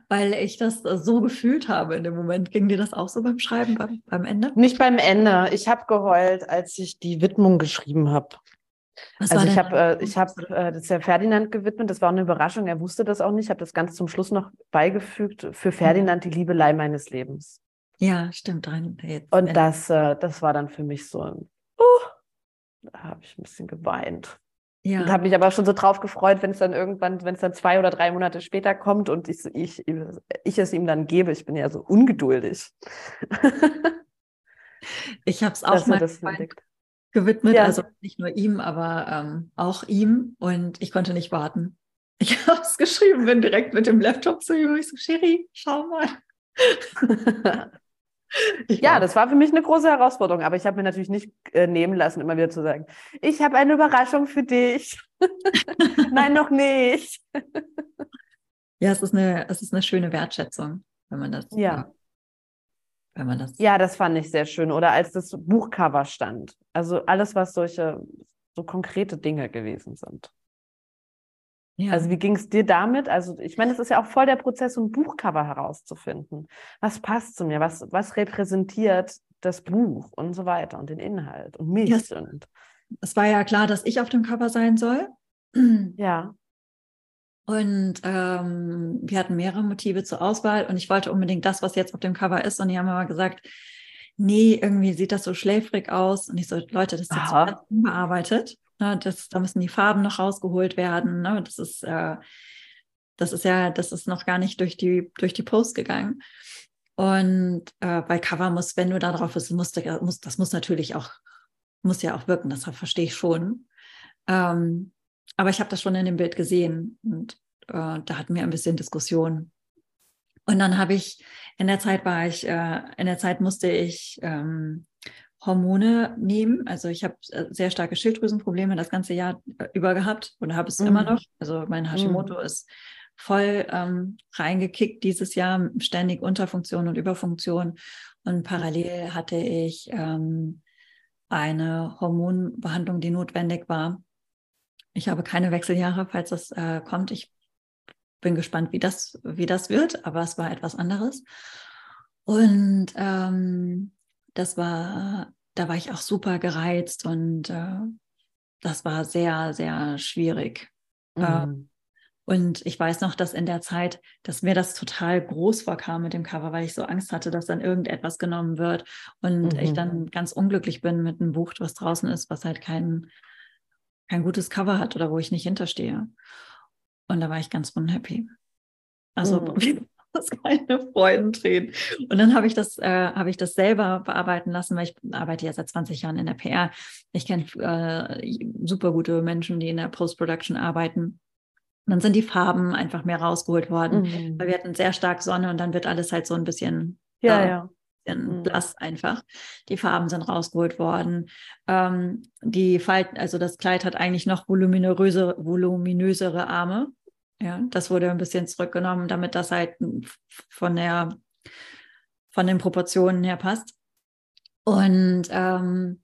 weil ich das so gefühlt habe in dem Moment. Ging dir das auch so beim Schreiben, beim, beim Ende? Nicht beim Ende. Ich habe geheult, als ich die Widmung geschrieben habe. Was also ich habe äh, ich habe äh, das ja Ferdinand gewidmet. Das war eine Überraschung. Er wusste das auch nicht. Ich habe das ganz zum Schluss noch beigefügt für Ferdinand die Liebelei meines Lebens. Ja, stimmt. Und das äh, das war dann für mich so. Uh, da habe ich ein bisschen geweint. Ja. Und habe mich aber schon so drauf gefreut, wenn es dann irgendwann, wenn es dann zwei oder drei Monate später kommt und ich, ich, ich es ihm dann gebe. Ich bin ja so ungeduldig. ich habe es auch mal gewidmet, ja. also nicht nur ihm, aber ähm, auch ihm und ich konnte nicht warten. Ich habe es geschrieben, bin direkt mit dem Laptop zu ihm. Ich so, Sherry, schau mal. ja, das war für mich eine große Herausforderung, aber ich habe mir natürlich nicht äh, nehmen lassen, immer wieder zu sagen, ich habe eine Überraschung für dich. Nein, noch nicht. ja, es ist, eine, es ist eine schöne Wertschätzung, wenn man das. Ja. Wenn man das. Ja, das fand ich sehr schön. Oder als das Buchcover stand. Also alles, was solche so konkrete Dinge gewesen sind. Ja. Also wie ging es dir damit? Also ich meine, es ist ja auch voll der Prozess, ein Buchcover herauszufinden. Was passt zu mir? Was, was repräsentiert das Buch und so weiter und den Inhalt und mich? Yes. Und es war ja klar, dass ich auf dem Cover sein soll. Ja. Und ähm, wir hatten mehrere Motive zur Auswahl und ich wollte unbedingt das, was jetzt auf dem Cover ist. Und die haben immer gesagt, nee, irgendwie sieht das so schläfrig aus. Und ich so, Leute, das ist jetzt unbearbeitet. Ne, das, da müssen die Farben noch rausgeholt werden. Ne? Das ist, äh, das ist ja, das ist noch gar nicht durch die, durch die Post gegangen. Und äh, bei Cover muss, wenn du da drauf bist, muss, muss, das muss natürlich auch, muss ja auch wirken, das verstehe ich schon. Ähm, aber ich habe das schon in dem Bild gesehen und äh, da hatten wir ein bisschen Diskussion. Und dann habe ich, in der Zeit war ich, äh, in der Zeit musste ich ähm, Hormone nehmen. Also ich habe äh, sehr starke Schilddrüsenprobleme das ganze Jahr äh, über gehabt und habe es mhm. immer noch. Also mein Hashimoto mhm. ist voll ähm, reingekickt dieses Jahr, ständig Unterfunktion und Überfunktion. Und parallel hatte ich ähm, eine Hormonbehandlung, die notwendig war. Ich habe keine Wechseljahre, falls das äh, kommt. Ich bin gespannt, wie das, wie das wird, aber es war etwas anderes. Und ähm, das war, da war ich auch super gereizt und äh, das war sehr, sehr schwierig. Ähm, mhm. und ich weiß noch, dass in der Zeit, dass mir das total groß vorkam mit dem Cover, weil ich so Angst hatte, dass dann irgendetwas genommen wird und mhm. ich dann ganz unglücklich bin mit einem Buch, was draußen ist, was halt kein, kein gutes Cover hat oder wo ich nicht hinterstehe. Und da war ich ganz unhappy. Also mhm. das keine Freudentränen. Und dann habe ich das, äh, habe ich das selber bearbeiten lassen, weil ich arbeite ja seit 20 Jahren in der PR. Ich kenne äh, super gute Menschen, die in der Post-Production arbeiten. Und dann sind die Farben einfach mehr rausgeholt worden, mhm. weil wir hatten sehr stark Sonne und dann wird alles halt so ein bisschen, ja, äh, ja. Bisschen mhm. blass einfach. Die Farben sind rausgeholt worden. Ähm, die Falten, also das Kleid hat eigentlich noch voluminöse, voluminösere Arme. Ja, das wurde ein bisschen zurückgenommen, damit das halt von der von den Proportionen her passt. Und ähm,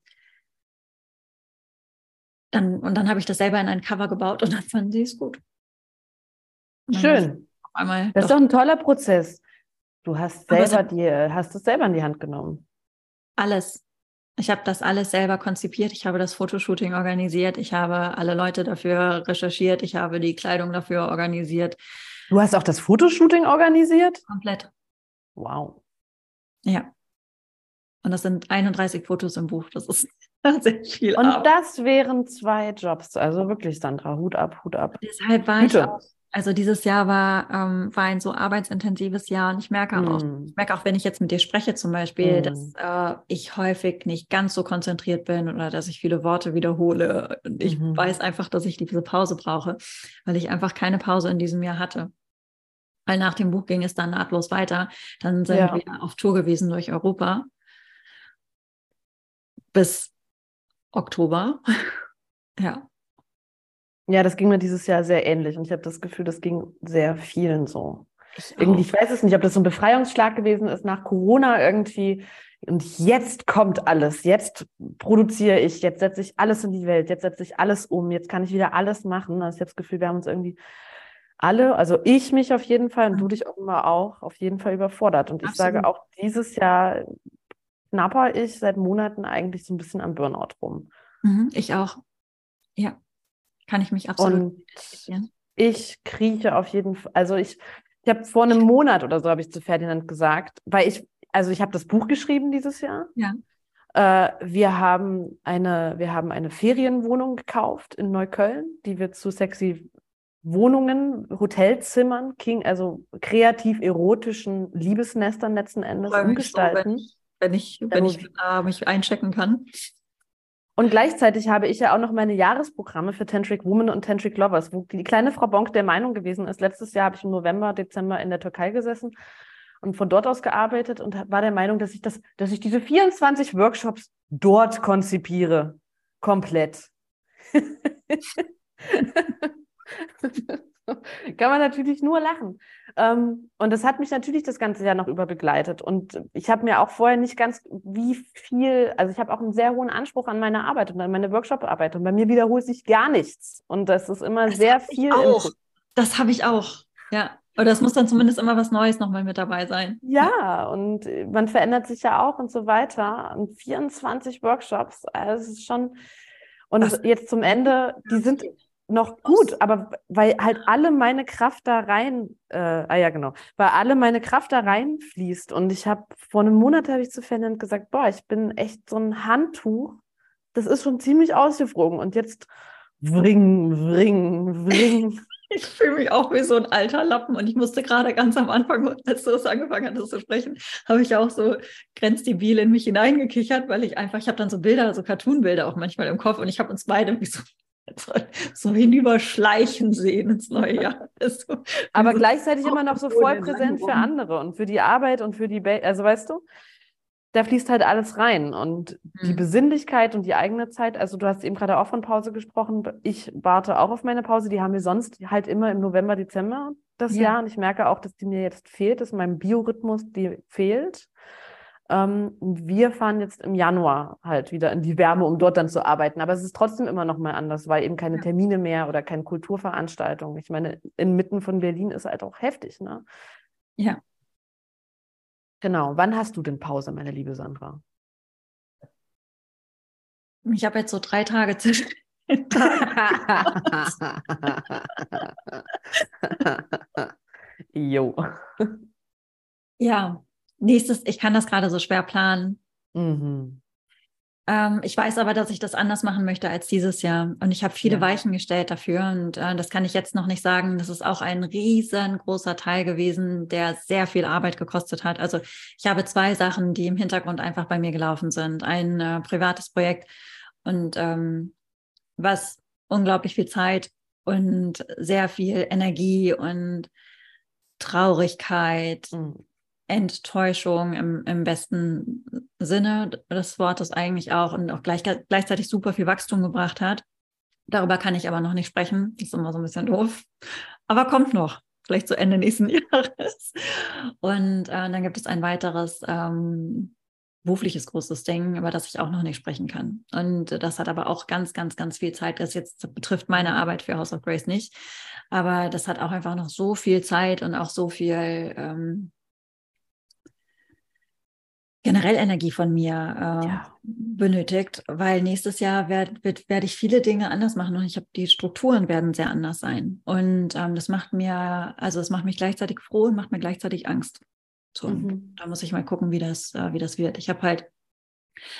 dann, und dann habe ich das selber in ein Cover gebaut und dann fanden sie es gut. Schön. Einmal das ist doch ein toller Prozess. Du hast selber die, hast es selber in die Hand genommen. Alles. Ich habe das alles selber konzipiert. Ich habe das Fotoshooting organisiert. Ich habe alle Leute dafür recherchiert. Ich habe die Kleidung dafür organisiert. Du hast auch das Fotoshooting organisiert? Komplett. Wow. Ja. Und das sind 31 Fotos im Buch. Das ist sehr viel. Und Arbeit. das wären zwei Jobs. Also wirklich, Sandra, Hut ab, Hut ab. Deshalb war Bitte. ich auch also dieses Jahr war, ähm, war ein so arbeitsintensives Jahr und ich merke auch, mm. ich merke auch, wenn ich jetzt mit dir spreche zum Beispiel, mm. dass äh, ich häufig nicht ganz so konzentriert bin oder dass ich viele Worte wiederhole. Und ich mm weiß einfach, dass ich diese Pause brauche, weil ich einfach keine Pause in diesem Jahr hatte. Weil nach dem Buch ging es dann nahtlos weiter. Dann sind ja. wir auf Tour gewesen durch Europa bis Oktober. ja. Ja, das ging mir dieses Jahr sehr ähnlich und ich habe das Gefühl, das ging sehr vielen so. Ich irgendwie, ich weiß es nicht, ob das so ein Befreiungsschlag gewesen ist nach Corona irgendwie. Und jetzt kommt alles. Jetzt produziere ich, jetzt setze ich alles in die Welt, jetzt setze ich alles um, jetzt kann ich wieder alles machen. Also ich habe das Gefühl, wir haben uns irgendwie alle, also ich mich auf jeden Fall und du dich auch immer auch, auf jeden Fall überfordert. Und ich Absolut. sage auch, dieses Jahr knapper ich seit Monaten eigentlich so ein bisschen am Burnout rum. Mhm, ich auch. Ja. Kann ich mich absolut Und ich krieche auf jeden Fall, also ich, ich habe vor einem Monat oder so habe ich zu Ferdinand gesagt, weil ich, also ich habe das Buch geschrieben dieses Jahr. Ja. Äh, wir haben eine, wir haben eine Ferienwohnung gekauft in Neukölln, die wir zu sexy Wohnungen, Hotelzimmern, King, also kreativ erotischen Liebesnestern letzten Endes umgestalten. So, wenn ich, wenn ich, wenn ich äh, mich einchecken kann. Und gleichzeitig habe ich ja auch noch meine Jahresprogramme für Tantric Women und Tantric Lovers, wo die kleine Frau Bonk der Meinung gewesen ist, letztes Jahr habe ich im November, Dezember in der Türkei gesessen und von dort aus gearbeitet und war der Meinung, dass ich das, dass ich diese 24 Workshops dort konzipiere. Komplett. Kann man natürlich nur lachen. Ähm, und das hat mich natürlich das ganze Jahr noch über begleitet. Und ich habe mir auch vorher nicht ganz, wie viel, also ich habe auch einen sehr hohen Anspruch an meine Arbeit und an meine Workshop-Arbeit. Und bei mir wiederholt sich gar nichts. Und das ist immer das sehr viel. Auch. Das habe ich auch. Ja. Oder es muss dann zumindest immer was Neues nochmal mit dabei sein. Ja, und man verändert sich ja auch und so weiter. Und 24 Workshops, also es ist schon. Und das jetzt zum Ende, die sind noch gut, aber weil halt alle meine Kraft da rein, äh, ah ja genau, weil alle meine Kraft da reinfließt. Und ich habe vor einem Monat habe ich zu Ferdinand gesagt, boah, ich bin echt so ein Handtuch, das ist schon ziemlich ausgeflogen und jetzt wring, wring, wring. Ich fühle mich auch wie so ein alter Lappen. Und ich musste gerade ganz am Anfang, als du es angefangen hattest zu sprechen, habe ich auch so grenzdebil in mich hineingekichert, weil ich einfach, ich habe dann so Bilder, so Cartoon-Bilder auch manchmal im Kopf. Und ich habe uns beide wie so so hinüberschleichen sehen ins neue Jahr. So, Aber so gleichzeitig immer noch so voll präsent für andere und für die Arbeit und für die, ba also weißt du, da fließt halt alles rein und mhm. die Besinnlichkeit und die eigene Zeit. Also du hast eben gerade auch von Pause gesprochen. Ich warte auch auf meine Pause. Die haben wir sonst halt immer im November, Dezember das ja. Jahr und ich merke auch, dass die mir jetzt fehlt, dass mein Biorhythmus die fehlt. Ähm, wir fahren jetzt im Januar halt wieder in die Wärme, um dort dann zu arbeiten. Aber es ist trotzdem immer noch mal anders, weil eben keine Termine mehr oder keine Kulturveranstaltungen. Ich meine, inmitten von Berlin ist halt auch heftig, ne? Ja. Genau. Wann hast du denn Pause, meine liebe Sandra? Ich habe jetzt so drei Tage zwischen. jo. Ja, nächstes, ich kann das gerade so schwer planen. Mhm. Ähm, ich weiß aber, dass ich das anders machen möchte als dieses Jahr. Und ich habe viele ja. Weichen gestellt dafür. Und äh, das kann ich jetzt noch nicht sagen. Das ist auch ein riesengroßer Teil gewesen, der sehr viel Arbeit gekostet hat. Also ich habe zwei Sachen, die im Hintergrund einfach bei mir gelaufen sind. Ein äh, privates Projekt und ähm, was unglaublich viel Zeit und sehr viel Energie und Traurigkeit mhm. Enttäuschung im, im besten Sinne des Wortes eigentlich auch und auch gleich, gleichzeitig super viel Wachstum gebracht hat. Darüber kann ich aber noch nicht sprechen. Das ist immer so ein bisschen doof. Aber kommt noch, vielleicht zu Ende nächsten Jahres. Und äh, dann gibt es ein weiteres ähm, berufliches großes Ding, über das ich auch noch nicht sprechen kann. Und das hat aber auch ganz, ganz, ganz viel Zeit. Das jetzt betrifft meine Arbeit für House of Grace nicht. Aber das hat auch einfach noch so viel Zeit und auch so viel ähm, generell Energie von mir äh, ja. benötigt, weil nächstes Jahr werd, werd, werde ich viele Dinge anders machen und ich habe die Strukturen werden sehr anders sein. Und ähm, das macht mir, also es macht mich gleichzeitig froh und macht mir gleichzeitig Angst. So, mhm. da muss ich mal gucken, wie das, äh, wie das wird. Ich habe halt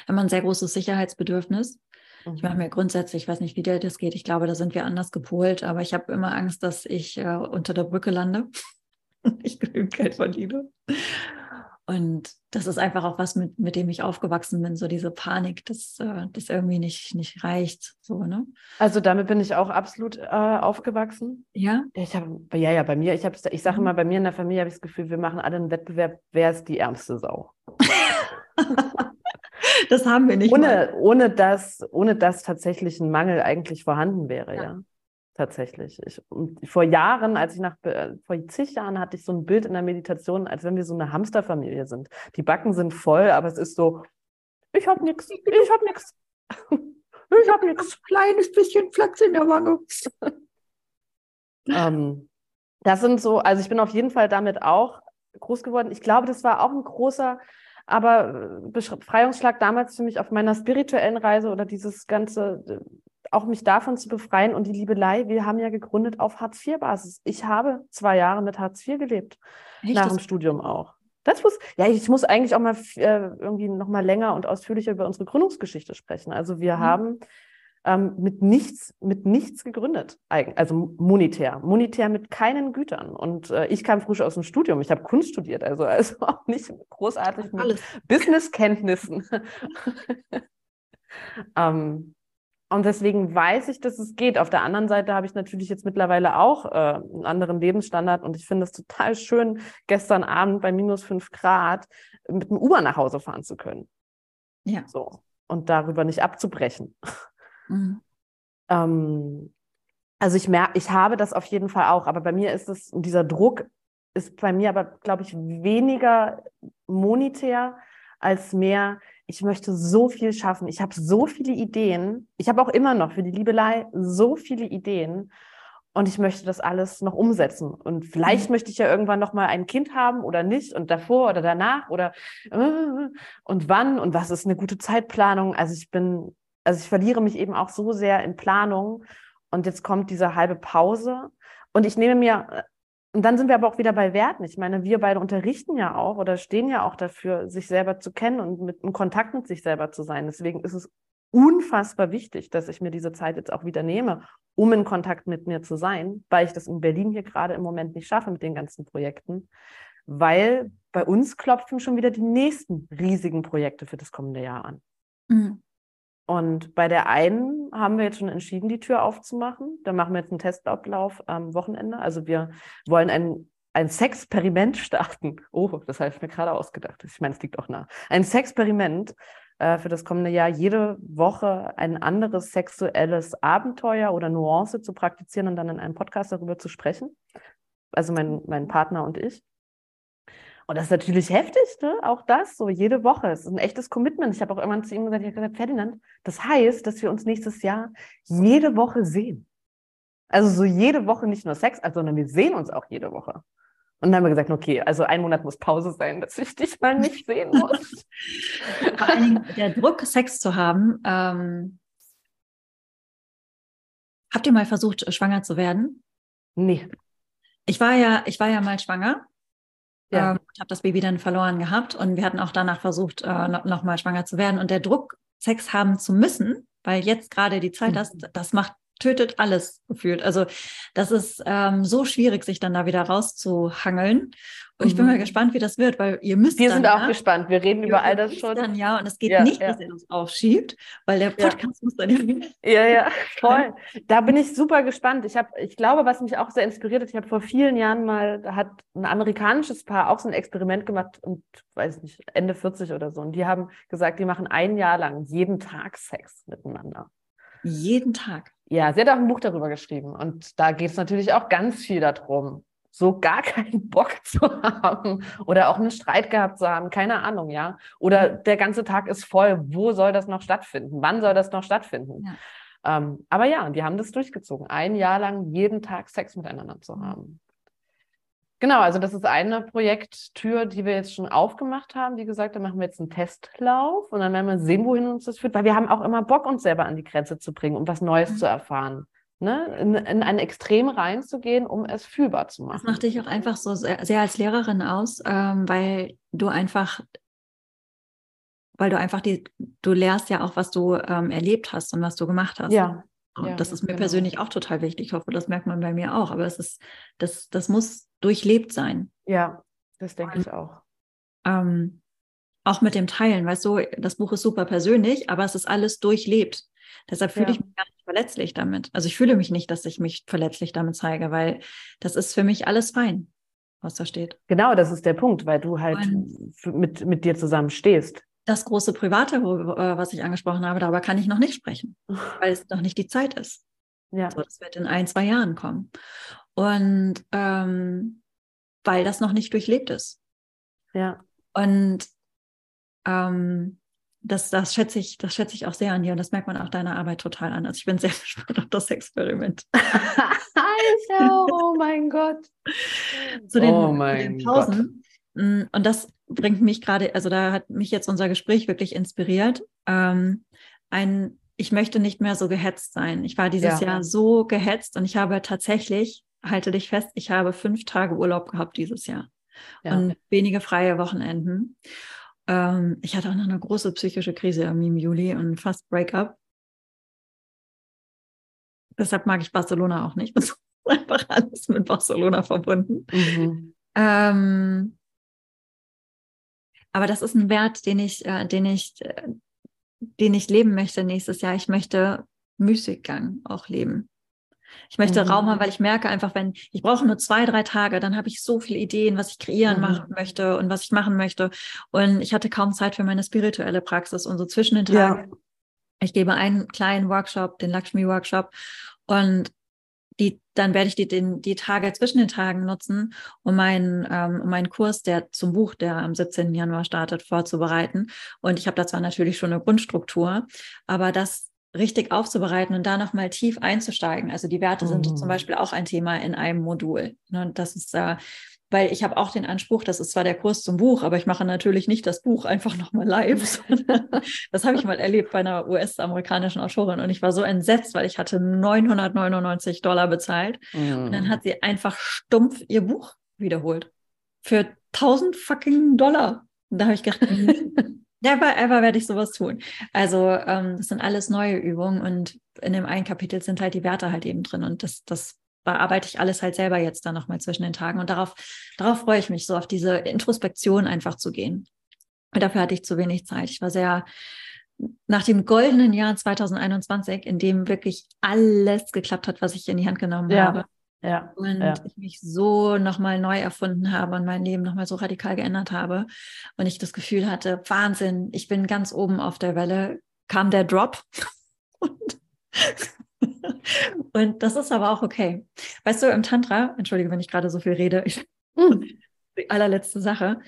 immer ein sehr großes Sicherheitsbedürfnis. Mhm. Ich mache mhm. mir grundsätzlich, ich weiß nicht, wie dir das geht, ich glaube, da sind wir anders gepolt, aber ich habe immer Angst, dass ich äh, unter der Brücke lande und ich genügend Geld verdiene. Und das ist einfach auch was, mit, mit dem ich aufgewachsen bin, so diese Panik, dass äh, das irgendwie nicht, nicht reicht. So, ne? Also damit bin ich auch absolut äh, aufgewachsen. Ja. Ich habe, ja, ja, bei mir, ich habe ich sage mhm. immer, bei mir in der Familie habe ich das Gefühl, wir machen alle einen Wettbewerb, wer ist die ärmste Sau. das haben wir nicht. Ohne, ohne, dass, ohne dass tatsächlich ein Mangel eigentlich vorhanden wäre, ja. ja tatsächlich. Ich, vor Jahren, als ich nach, äh, vor zig Jahren hatte ich so ein Bild in der Meditation, als wenn wir so eine Hamsterfamilie sind. Die Backen sind voll, aber es ist so, ich hab nichts, ich hab nichts. Ich hab nichts. Kleines bisschen Platz in der Wange. ähm, das sind so, also ich bin auf jeden Fall damit auch groß geworden. Ich glaube, das war auch ein großer, aber äh, Befreiungsschlag damals für mich auf meiner spirituellen Reise oder dieses ganze auch mich davon zu befreien und die Liebelei, wir haben ja gegründet auf Hartz-IV-Basis. Ich habe zwei Jahre mit Hartz IV gelebt, Echt? nach dem Studium auch. Das muss, ja, ich muss eigentlich auch mal äh, irgendwie noch mal länger und ausführlicher über unsere Gründungsgeschichte sprechen. Also wir mhm. haben ähm, mit nichts, mit nichts gegründet, also monetär, monetär mit keinen Gütern. Und äh, ich kam frisch aus dem Studium, ich habe Kunst studiert, also, also auch nicht großartig mit Businesskenntnissen. ähm, Und deswegen weiß ich, dass es geht. Auf der anderen Seite habe ich natürlich jetzt mittlerweile auch äh, einen anderen Lebensstandard und ich finde es total schön, gestern Abend bei minus fünf Grad mit dem Uber nach Hause fahren zu können. Ja. So. Und darüber nicht abzubrechen. Mhm. ähm, also ich merke, ich habe das auf jeden Fall auch, aber bei mir ist es, dieser Druck ist bei mir aber, glaube ich, weniger monetär als mehr, ich möchte so viel schaffen. Ich habe so viele Ideen. Ich habe auch immer noch für die Liebelei so viele Ideen. Und ich möchte das alles noch umsetzen. Und vielleicht mhm. möchte ich ja irgendwann noch mal ein Kind haben oder nicht und davor oder danach oder äh, und wann und was ist eine gute Zeitplanung. Also ich bin, also ich verliere mich eben auch so sehr in Planung. Und jetzt kommt diese halbe Pause. Und ich nehme mir und dann sind wir aber auch wieder bei Werten. Ich meine, wir beide unterrichten ja auch oder stehen ja auch dafür, sich selber zu kennen und mit in Kontakt mit sich selber zu sein. Deswegen ist es unfassbar wichtig, dass ich mir diese Zeit jetzt auch wieder nehme, um in Kontakt mit mir zu sein, weil ich das in Berlin hier gerade im Moment nicht schaffe mit den ganzen Projekten, weil bei uns klopfen schon wieder die nächsten riesigen Projekte für das kommende Jahr an. Mhm. Und bei der einen haben wir jetzt schon entschieden, die Tür aufzumachen. Da machen wir jetzt einen Testablauf am Wochenende. Also wir wollen ein, ein Sexperiment starten. Oh, das habe ich mir gerade ausgedacht. Ich meine, es liegt auch nah. Ein Sexperiment äh, für das kommende Jahr, jede Woche ein anderes sexuelles Abenteuer oder Nuance zu praktizieren und dann in einem Podcast darüber zu sprechen. Also mein, mein Partner und ich. Und das ist natürlich heftig, ne? auch das, so jede Woche. Es ist ein echtes Commitment. Ich habe auch irgendwann zu ihm gesagt, ich habe gesagt, Ferdinand, das heißt, dass wir uns nächstes Jahr jede Woche sehen. Also so jede Woche nicht nur Sex, sondern wir sehen uns auch jede Woche. Und dann haben wir gesagt, okay, also ein Monat muss Pause sein, dass ich dich mal nicht sehen muss. Vor allen Dingen der Druck, Sex zu haben. Ähm, habt ihr mal versucht, schwanger zu werden? Nee. Ich war ja, ich war ja mal schwanger ja. Ähm, habe das Baby dann verloren gehabt und wir hatten auch danach versucht, äh, noch, noch mal schwanger zu werden. Und der Druck, Sex haben zu müssen, weil jetzt gerade die Zeit mhm. hast, das macht tötet alles gefühlt. Also das ist ähm, so schwierig, sich dann da wieder rauszuhangeln. Und ich bin mal mhm. gespannt, wie das wird, weil ihr müsst. Wir dann, sind auch ja, gespannt. Wir reden über all das schon. Dann, ja, und es geht ja, nicht, ja. dass ihr uns aufschiebt, weil der Podcast muss dann ja. Ja, voll. Da bin ich super gespannt. Ich habe, ich glaube, was mich auch sehr inspiriert hat, ich habe vor vielen Jahren mal, da hat ein amerikanisches Paar auch so ein Experiment gemacht und weiß nicht, Ende 40 oder so. Und die haben gesagt, die machen ein Jahr lang jeden Tag Sex miteinander. Jeden Tag. Ja, sie hat auch ein Buch darüber geschrieben. Und da geht es natürlich auch ganz viel darum, so gar keinen Bock zu haben oder auch einen Streit gehabt zu haben, keine Ahnung, ja. Oder der ganze Tag ist voll, wo soll das noch stattfinden? Wann soll das noch stattfinden? Ja. Ähm, aber ja, die haben das durchgezogen, ein Jahr lang jeden Tag Sex miteinander zu haben. Genau, also das ist eine Projekttür, die wir jetzt schon aufgemacht haben. Wie gesagt, da machen wir jetzt einen Testlauf und dann werden wir sehen, wohin uns das führt, weil wir haben auch immer Bock, uns selber an die Grenze zu bringen, um was Neues mhm. zu erfahren. Ne? In, in ein Extrem reinzugehen, um es fühlbar zu machen. Das macht dich auch einfach so sehr, sehr als Lehrerin aus, ähm, weil du einfach weil du einfach die, du lehrst ja auch, was du ähm, erlebt hast und was du gemacht hast. Ja. Und ja, das ist mir genau. persönlich auch total wichtig. Ich hoffe, das merkt man bei mir auch. Aber es ist, das, das muss durchlebt sein. Ja, das denke ich auch. Ähm, auch mit dem Teilen, weißt du, das Buch ist super persönlich, aber es ist alles durchlebt. Deshalb fühle ja. ich mich gar verletzlich damit. Also ich fühle mich nicht, dass ich mich verletzlich damit zeige, weil das ist für mich alles fein, was da steht. Genau, das ist der Punkt, weil du halt mit, mit dir zusammen stehst das große Private, wo, äh, was ich angesprochen habe, darüber kann ich noch nicht sprechen, weil es noch nicht die Zeit ist. Ja. So, das wird in ein, zwei Jahren kommen. Und ähm, weil das noch nicht durchlebt ist. Ja. Und ähm, das, das schätze ich, das schätze ich auch sehr an dir und das merkt man auch deiner Arbeit total an. Also ich bin sehr gespannt auf das Experiment. Alter, oh mein Gott. zu den, oh mein zu den Pausen. Gott. Mm, und das bringt mich gerade, also da hat mich jetzt unser Gespräch wirklich inspiriert. Ähm, ein, ich möchte nicht mehr so gehetzt sein. Ich war dieses ja. Jahr so gehetzt und ich habe tatsächlich, halte dich fest, ich habe fünf Tage Urlaub gehabt dieses Jahr ja. und wenige freie Wochenenden. Ähm, ich hatte auch noch eine große psychische Krise im Juli und fast Breakup. Deshalb mag ich Barcelona auch nicht. Das ist einfach alles mit Barcelona verbunden. Mhm. Ähm, aber das ist ein Wert, den ich, äh, den ich, äh, den ich leben möchte nächstes Jahr. Ich möchte Müßiggang auch leben. Ich möchte mhm. Raum haben, weil ich merke einfach, wenn ich brauche nur zwei, drei Tage, dann habe ich so viele Ideen, was ich kreieren mhm. machen möchte und was ich machen möchte. Und ich hatte kaum Zeit für meine spirituelle Praxis und so zwischen den Tagen. Ja. Ich gebe einen kleinen Workshop, den Lakshmi Workshop und die, dann werde ich die, den, die Tage zwischen den Tagen nutzen, um meinen, ähm, um meinen Kurs, der zum Buch, der am 17. Januar startet, vorzubereiten. Und ich habe da zwar natürlich schon eine Grundstruktur, aber das richtig aufzubereiten und da nochmal tief einzusteigen. Also die Werte sind zum mhm. Beispiel auch ein Thema in einem Modul. Und ne, das ist äh, weil ich habe auch den Anspruch, das ist zwar der Kurs zum Buch, aber ich mache natürlich nicht das Buch einfach nochmal live. das habe ich mal erlebt bei einer US-amerikanischen Autorin und ich war so entsetzt, weil ich hatte 999 Dollar bezahlt mm. und dann hat sie einfach stumpf ihr Buch wiederholt für 1000 fucking Dollar. Und da habe ich gedacht, never ever werde ich sowas tun. Also ähm, das sind alles neue Übungen und in dem einen Kapitel sind halt die Werte halt eben drin und das, das bearbeite ich alles halt selber jetzt dann nochmal zwischen den Tagen. Und darauf, darauf freue ich mich, so auf diese Introspektion einfach zu gehen. Und dafür hatte ich zu wenig Zeit. Ich war sehr nach dem goldenen Jahr 2021, in dem wirklich alles geklappt hat, was ich in die Hand genommen ja. habe. Ja, und ja. ich mich so nochmal neu erfunden habe und mein Leben nochmal so radikal geändert habe. Und ich das Gefühl hatte, Wahnsinn, ich bin ganz oben auf der Welle, kam der Drop. und und das ist aber auch okay. Weißt du, im Tantra, entschuldige, wenn ich gerade so viel rede, ich, mm. die allerletzte Sache.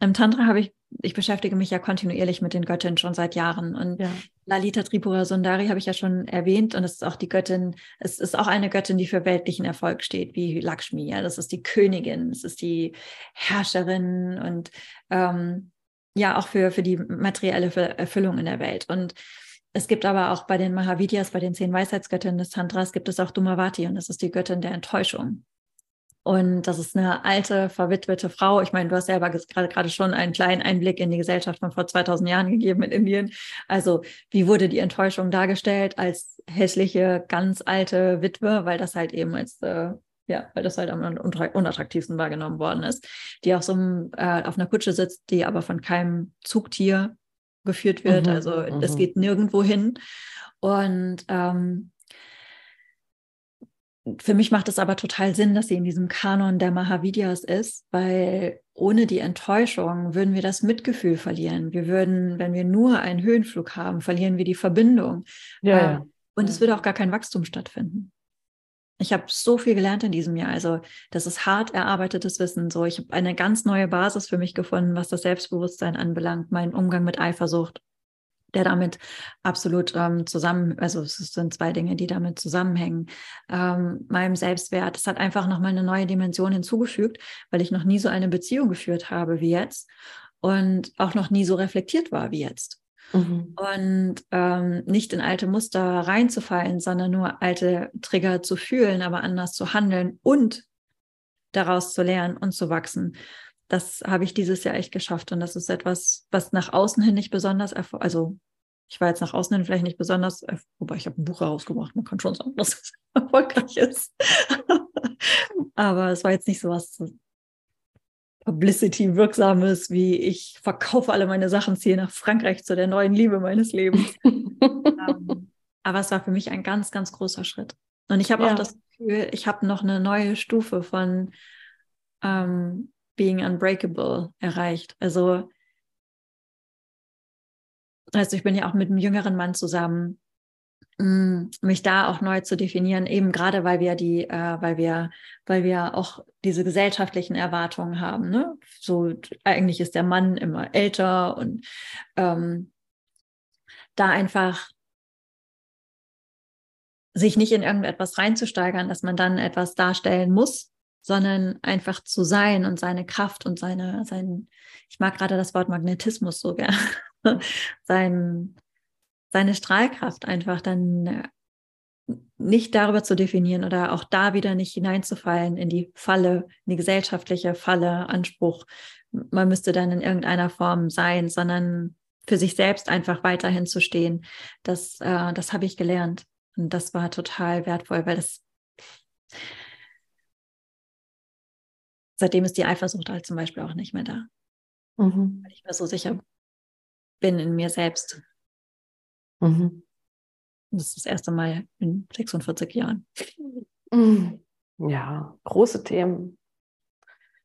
Im Tantra habe ich, ich beschäftige mich ja kontinuierlich mit den Göttinnen schon seit Jahren. Und ja. Lalita Tripura Sundari habe ich ja schon erwähnt. Und es ist auch die Göttin, es ist auch eine Göttin, die für weltlichen Erfolg steht, wie Lakshmi. Ja, das ist die Königin, es ist die Herrscherin und ähm, ja, auch für, für die materielle Erfüllung in der Welt. Und es gibt aber auch bei den Mahavidyas, bei den zehn Weisheitsgöttinnen des Tantras, gibt es auch Dumavati und das ist die Göttin der Enttäuschung. Und das ist eine alte, verwitwete Frau. Ich meine, du hast selber gerade, gerade schon einen kleinen Einblick in die Gesellschaft von vor 2000 Jahren gegeben in Indien. Also, wie wurde die Enttäuschung dargestellt als hässliche, ganz alte Witwe, weil das halt eben als, äh, ja, weil das halt am unattraktivsten wahrgenommen worden ist, die auch so äh, auf einer Kutsche sitzt, die aber von keinem Zugtier geführt wird. Mhm, also das mhm. geht nirgendwo hin. Und ähm, für mich macht es aber total Sinn, dass sie in diesem Kanon der Mahavidyas ist, weil ohne die Enttäuschung würden wir das Mitgefühl verlieren. Wir würden, wenn wir nur einen Höhenflug haben, verlieren wir die Verbindung. Ja, äh, ja. Und es würde auch gar kein Wachstum stattfinden. Ich habe so viel gelernt in diesem Jahr. Also das ist hart erarbeitetes Wissen. So, ich habe eine ganz neue Basis für mich gefunden, was das Selbstbewusstsein anbelangt, meinen Umgang mit Eifersucht, der damit absolut ähm, zusammen, also es sind zwei Dinge, die damit zusammenhängen. Ähm, meinem Selbstwert. Es hat einfach nochmal eine neue Dimension hinzugefügt, weil ich noch nie so eine Beziehung geführt habe wie jetzt und auch noch nie so reflektiert war wie jetzt. Mhm. Und ähm, nicht in alte Muster reinzufallen, sondern nur alte Trigger zu fühlen, aber anders zu handeln und daraus zu lernen und zu wachsen. Das habe ich dieses Jahr echt geschafft. Und das ist etwas, was nach außen hin nicht besonders, also ich war jetzt nach außen hin vielleicht nicht besonders, wobei ich habe ein Buch herausgebracht, man kann schon sagen, dass es erfolgreich ist. aber es war jetzt nicht so was Publicity wirksames, wie ich verkaufe alle meine Sachen, ziehe nach Frankreich zu der neuen Liebe meines Lebens. um, ähm, aber es war für mich ein ganz, ganz großer Schritt. Und ich habe ja. auch das Gefühl, ich habe noch eine neue Stufe von ähm, Being Unbreakable erreicht. Also, also ich bin ja auch mit einem jüngeren Mann zusammen, Mm, mich da auch neu zu definieren, eben gerade weil wir die, äh, weil wir, weil wir auch diese gesellschaftlichen Erwartungen haben. Ne? So eigentlich ist der Mann immer älter und ähm, da einfach sich nicht in irgendetwas reinzusteigern, dass man dann etwas darstellen muss, sondern einfach zu sein und seine Kraft und seine, sein, ich mag gerade das Wort Magnetismus so gern, sein, seine Strahlkraft einfach dann äh, nicht darüber zu definieren oder auch da wieder nicht hineinzufallen in die Falle, in die gesellschaftliche Falle, Anspruch, man müsste dann in irgendeiner Form sein, sondern für sich selbst einfach weiterhin zu stehen. Das, äh, das habe ich gelernt. Und das war total wertvoll, weil das seitdem ist die Eifersucht halt zum Beispiel auch nicht mehr da. Mhm. Weil ich mir so sicher bin in mir selbst. Mhm. Das ist das erste Mal in 46 Jahren. Ja, große Themen.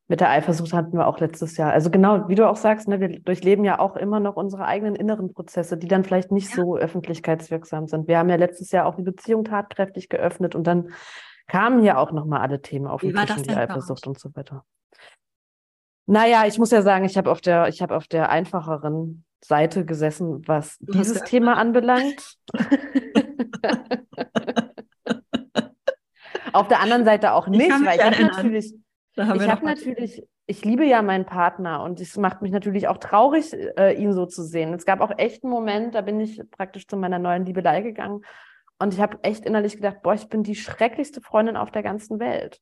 Mit der Eifersucht hatten wir auch letztes Jahr. Also genau, wie du auch sagst, ne, wir durchleben ja auch immer noch unsere eigenen inneren Prozesse, die dann vielleicht nicht ja. so öffentlichkeitswirksam sind. Wir haben ja letztes Jahr auch die Beziehung tatkräftig geöffnet und dann kamen ja auch nochmal alle Themen auf den Tisch, die Eifersucht und so weiter. Naja, ich muss ja sagen, ich habe auf der, ich habe auf der einfacheren Seite gesessen, was du dieses Thema anbelangt. auf der anderen Seite auch nicht, ich weil ich habe natürlich, ich habe natürlich, ich liebe ja meinen Partner und es macht mich natürlich auch traurig, äh, ihn so zu sehen. Es gab auch echt einen Moment, da bin ich praktisch zu meiner neuen Liebelei gegangen und ich habe echt innerlich gedacht, boah, ich bin die schrecklichste Freundin auf der ganzen Welt.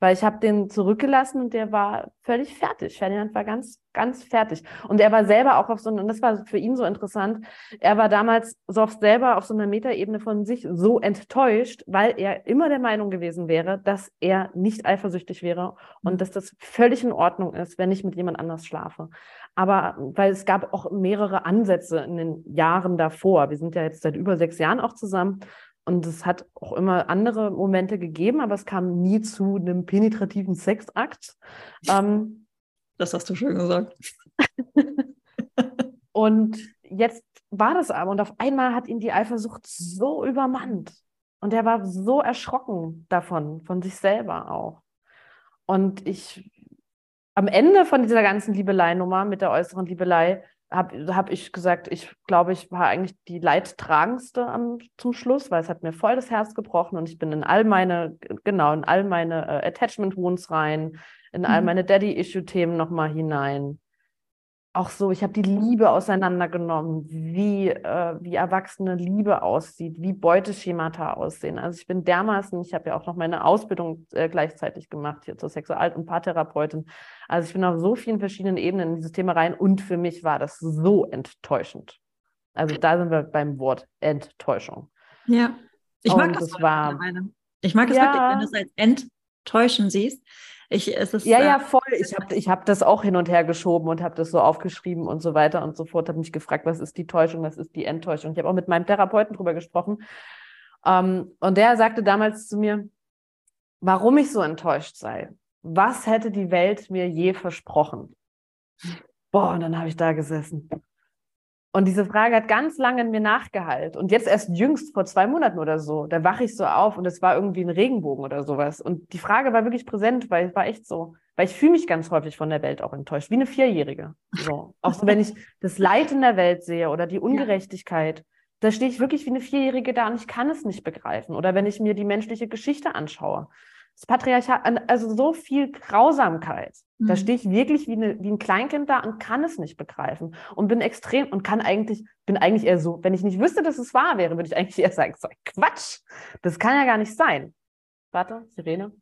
Weil ich habe den zurückgelassen und der war völlig fertig. Ferdinand war ganz, ganz fertig. Und er war selber auch auf so, und das war für ihn so interessant, er war damals so oft selber auf so einer Metaebene von sich so enttäuscht, weil er immer der Meinung gewesen wäre, dass er nicht eifersüchtig wäre und mhm. dass das völlig in Ordnung ist, wenn ich mit jemand anders schlafe. Aber weil es gab auch mehrere Ansätze in den Jahren davor. Wir sind ja jetzt seit über sechs Jahren auch zusammen. Und es hat auch immer andere Momente gegeben, aber es kam nie zu einem penetrativen Sexakt. Ähm, das hast du schön gesagt. und jetzt war das aber und auf einmal hat ihn die Eifersucht so übermannt. Und er war so erschrocken davon, von sich selber auch. Und ich, am Ende von dieser ganzen Liebelei-Nummer mit der äußeren Liebelei, habe hab ich gesagt, ich glaube, ich war eigentlich die Leidtragendste am, zum Schluss, weil es hat mir voll das Herz gebrochen und ich bin in all meine, genau, in all meine äh, Attachment Wounds rein, in all mhm. meine Daddy-Issue-Themen nochmal hinein auch so, ich habe die Liebe auseinandergenommen, wie, äh, wie erwachsene Liebe aussieht, wie Beuteschemata aussehen. Also ich bin dermaßen, ich habe ja auch noch meine Ausbildung äh, gleichzeitig gemacht hier zur Sexual- und Paartherapeutin. Also ich bin auf so vielen verschiedenen Ebenen in dieses Thema rein und für mich war das so enttäuschend. Also da sind wir beim Wort Enttäuschung. Ja, ich mag und das, das war, Ich mag es ja, wirklich, wenn du es als enttäuschen siehst. Ich, es ist, ja, ja, äh, voll. Ich habe ich hab das auch hin und her geschoben und habe das so aufgeschrieben und so weiter und so fort. Habe mich gefragt, was ist die Täuschung, was ist die Enttäuschung. Ich habe auch mit meinem Therapeuten drüber gesprochen. Ähm, und der sagte damals zu mir, warum ich so enttäuscht sei. Was hätte die Welt mir je versprochen? Boah, und dann habe ich da gesessen. Und diese Frage hat ganz lange in mir nachgehalt. Und jetzt erst jüngst, vor zwei Monaten oder so, da wache ich so auf und es war irgendwie ein Regenbogen oder sowas. Und die Frage war wirklich präsent, weil es war echt so. Weil ich fühle mich ganz häufig von der Welt auch enttäuscht, wie eine Vierjährige. So. Auch so, wenn ich das Leid in der Welt sehe oder die Ungerechtigkeit, da stehe ich wirklich wie eine Vierjährige da und ich kann es nicht begreifen. Oder wenn ich mir die menschliche Geschichte anschaue das Patriarchat, also so viel Grausamkeit. Mhm. Da stehe ich wirklich wie, eine, wie ein Kleinkind da und kann es nicht begreifen und bin extrem und kann eigentlich, bin eigentlich eher so, wenn ich nicht wüsste, dass es wahr wäre, würde ich eigentlich eher sagen, so Quatsch, das kann ja gar nicht sein. Warte, Sirene.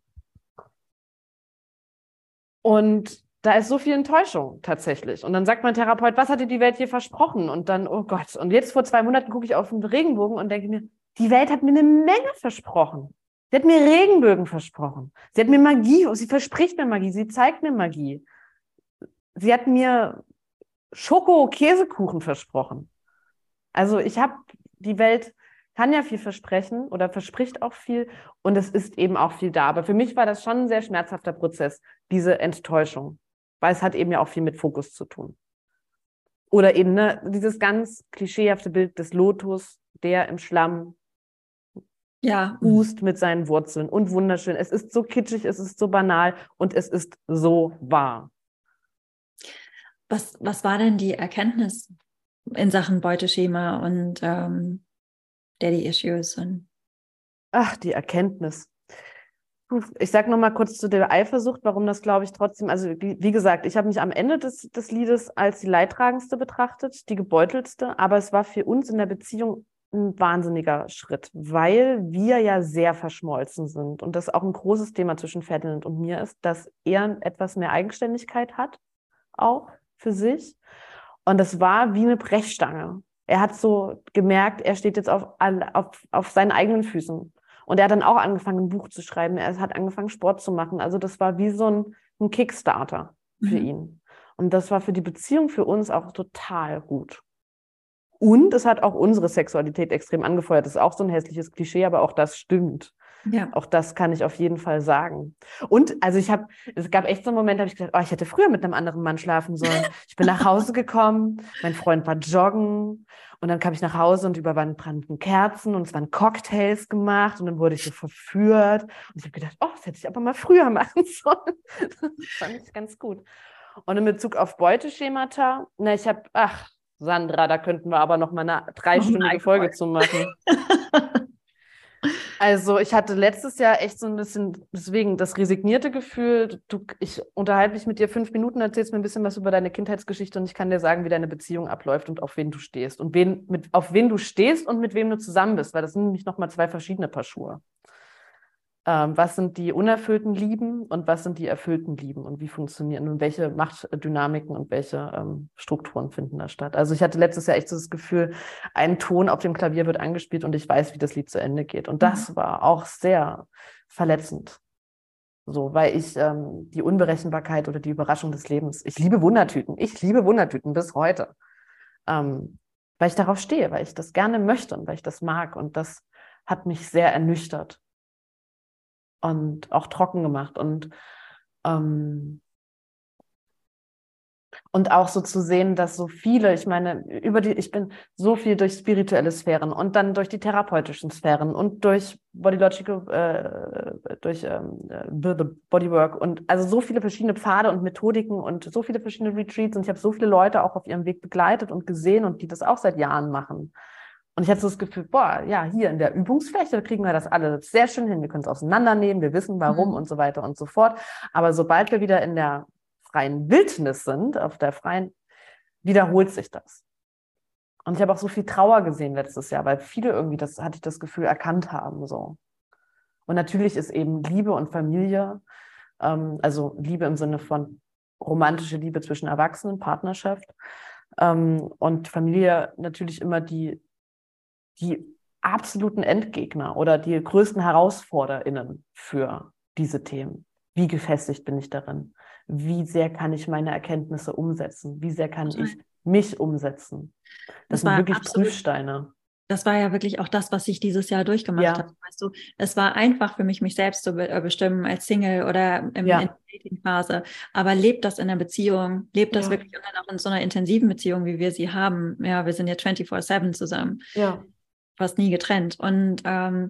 Und da ist so viel Enttäuschung tatsächlich. Und dann sagt mein Therapeut, was hat dir die Welt hier versprochen? Und dann, oh Gott. Und jetzt vor zwei Monaten gucke ich auf den Regenbogen und denke mir, die Welt hat mir eine Menge versprochen. Sie hat mir Regenbögen versprochen. Sie hat mir Magie, sie verspricht mir Magie, sie zeigt mir Magie. Sie hat mir Schoko-Käsekuchen versprochen. Also ich habe, die Welt kann ja viel versprechen oder verspricht auch viel und es ist eben auch viel da. Aber für mich war das schon ein sehr schmerzhafter Prozess, diese Enttäuschung, weil es hat eben ja auch viel mit Fokus zu tun. Oder eben ne, dieses ganz klischeehafte Bild des Lotus, der im Schlamm ja. Hust mit seinen Wurzeln und wunderschön. Es ist so kitschig, es ist so banal und es ist so wahr. Was, was war denn die Erkenntnis in Sachen Beuteschema und ähm, Daddy-Issues? Ach, die Erkenntnis. Ich sage nochmal kurz zu der Eifersucht, warum das, glaube ich, trotzdem, also wie, wie gesagt, ich habe mich am Ende des, des Liedes als die Leidtragendste betrachtet, die gebeutelste, aber es war für uns in der Beziehung ein wahnsinniger Schritt, weil wir ja sehr verschmolzen sind und das auch ein großes Thema zwischen Ferdinand und mir ist, dass er etwas mehr Eigenständigkeit hat, auch für sich. Und das war wie eine Brechstange. Er hat so gemerkt, er steht jetzt auf, auf, auf seinen eigenen Füßen. Und er hat dann auch angefangen, ein Buch zu schreiben. Er hat angefangen, Sport zu machen. Also das war wie so ein, ein Kickstarter für mhm. ihn. Und das war für die Beziehung für uns auch total gut. Und es hat auch unsere Sexualität extrem angefeuert. Das ist auch so ein hässliches Klischee, aber auch das stimmt. Ja. Auch das kann ich auf jeden Fall sagen. Und also ich habe, es gab echt so einen Moment, da habe ich gedacht, oh, ich hätte früher mit einem anderen Mann schlafen sollen. Ich bin nach Hause gekommen, mein Freund war joggen und dann kam ich nach Hause und über Wand brannten Kerzen und es waren Cocktails gemacht und dann wurde ich so verführt. Und ich habe gedacht, oh, das hätte ich aber mal früher machen sollen. Das fand ich ganz gut. Und in Bezug auf Beuteschemata, na, ich habe, ach, Sandra, da könnten wir aber noch mal eine dreistündige Folge zu machen. Also ich hatte letztes Jahr echt so ein bisschen, deswegen das resignierte Gefühl, du, ich unterhalte mich mit dir fünf Minuten, erzählst mir ein bisschen was über deine Kindheitsgeschichte und ich kann dir sagen, wie deine Beziehung abläuft und auf wen du stehst. Und wen, mit, auf wen du stehst und mit wem du zusammen bist, weil das sind nämlich nochmal zwei verschiedene Paar Schuhe ähm, was sind die unerfüllten Lieben und was sind die erfüllten Lieben und wie funktionieren und welche Machtdynamiken und welche ähm, Strukturen finden da statt. Also ich hatte letztes Jahr echt so das Gefühl, ein Ton auf dem Klavier wird angespielt und ich weiß, wie das Lied zu Ende geht. Und das mhm. war auch sehr verletzend. So, weil ich ähm, die Unberechenbarkeit oder die Überraschung des Lebens, ich liebe Wundertüten, ich liebe Wundertüten bis heute. Ähm, weil ich darauf stehe, weil ich das gerne möchte und weil ich das mag. Und das hat mich sehr ernüchtert und auch trocken gemacht und ähm, und auch so zu sehen, dass so viele, ich meine, über die, ich bin so viel durch spirituelle Sphären und dann durch die therapeutischen Sphären und durch Bodylogical, äh, durch ähm, the Bodywork und also so viele verschiedene Pfade und Methodiken und so viele verschiedene Retreats und ich habe so viele Leute auch auf ihrem Weg begleitet und gesehen und die das auch seit Jahren machen. Und ich hatte so das Gefühl, boah, ja, hier in der Übungsfläche kriegen wir das alle sehr schön hin. Wir können es auseinandernehmen, wir wissen warum mhm. und so weiter und so fort. Aber sobald wir wieder in der freien Wildnis sind, auf der freien, wiederholt sich das. Und ich habe auch so viel Trauer gesehen letztes Jahr, weil viele irgendwie, das hatte ich das Gefühl, erkannt haben. So. Und natürlich ist eben Liebe und Familie, ähm, also Liebe im Sinne von romantische Liebe zwischen Erwachsenen, Partnerschaft, ähm, und Familie natürlich immer die die absoluten Endgegner oder die größten HerausforderInnen für diese Themen. Wie gefestigt bin ich darin? Wie sehr kann ich meine Erkenntnisse umsetzen? Wie sehr kann ich mich umsetzen? Das, das sind wirklich absolut, Prüfsteine. Das war ja wirklich auch das, was ich dieses Jahr durchgemacht ja. habe. Weißt du, es war einfach für mich, mich selbst zu be äh, bestimmen als Single oder im, ja. in der Dating-Phase. Aber lebt das in der Beziehung? Lebt das ja. wirklich auch in so einer intensiven Beziehung, wie wir sie haben? Ja, wir sind ja 24-7 zusammen. Ja fast nie getrennt. Und ähm,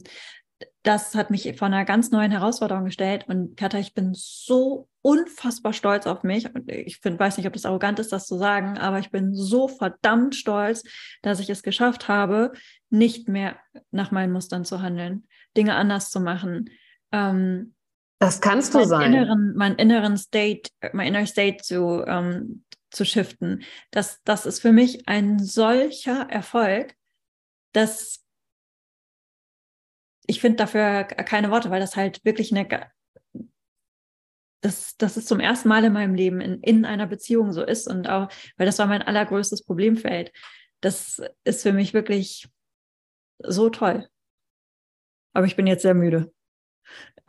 das hat mich vor einer ganz neuen Herausforderung gestellt. Und Katha, ich bin so unfassbar stolz auf mich. Und ich find, weiß nicht, ob das arrogant ist, das zu sagen, aber ich bin so verdammt stolz, dass ich es geschafft habe, nicht mehr nach meinen Mustern zu handeln, Dinge anders zu machen. Ähm, das kannst du sein. Inneren, meinen inneren State, mein inner State zu, ähm, zu shiften. Das, das ist für mich ein solcher Erfolg, dass ich finde dafür keine Worte, weil das halt wirklich eine, das, das ist zum ersten Mal in meinem Leben in, in einer Beziehung so ist und auch, weil das war mein allergrößtes Problemfeld. Das ist für mich wirklich so toll. Aber ich bin jetzt sehr müde.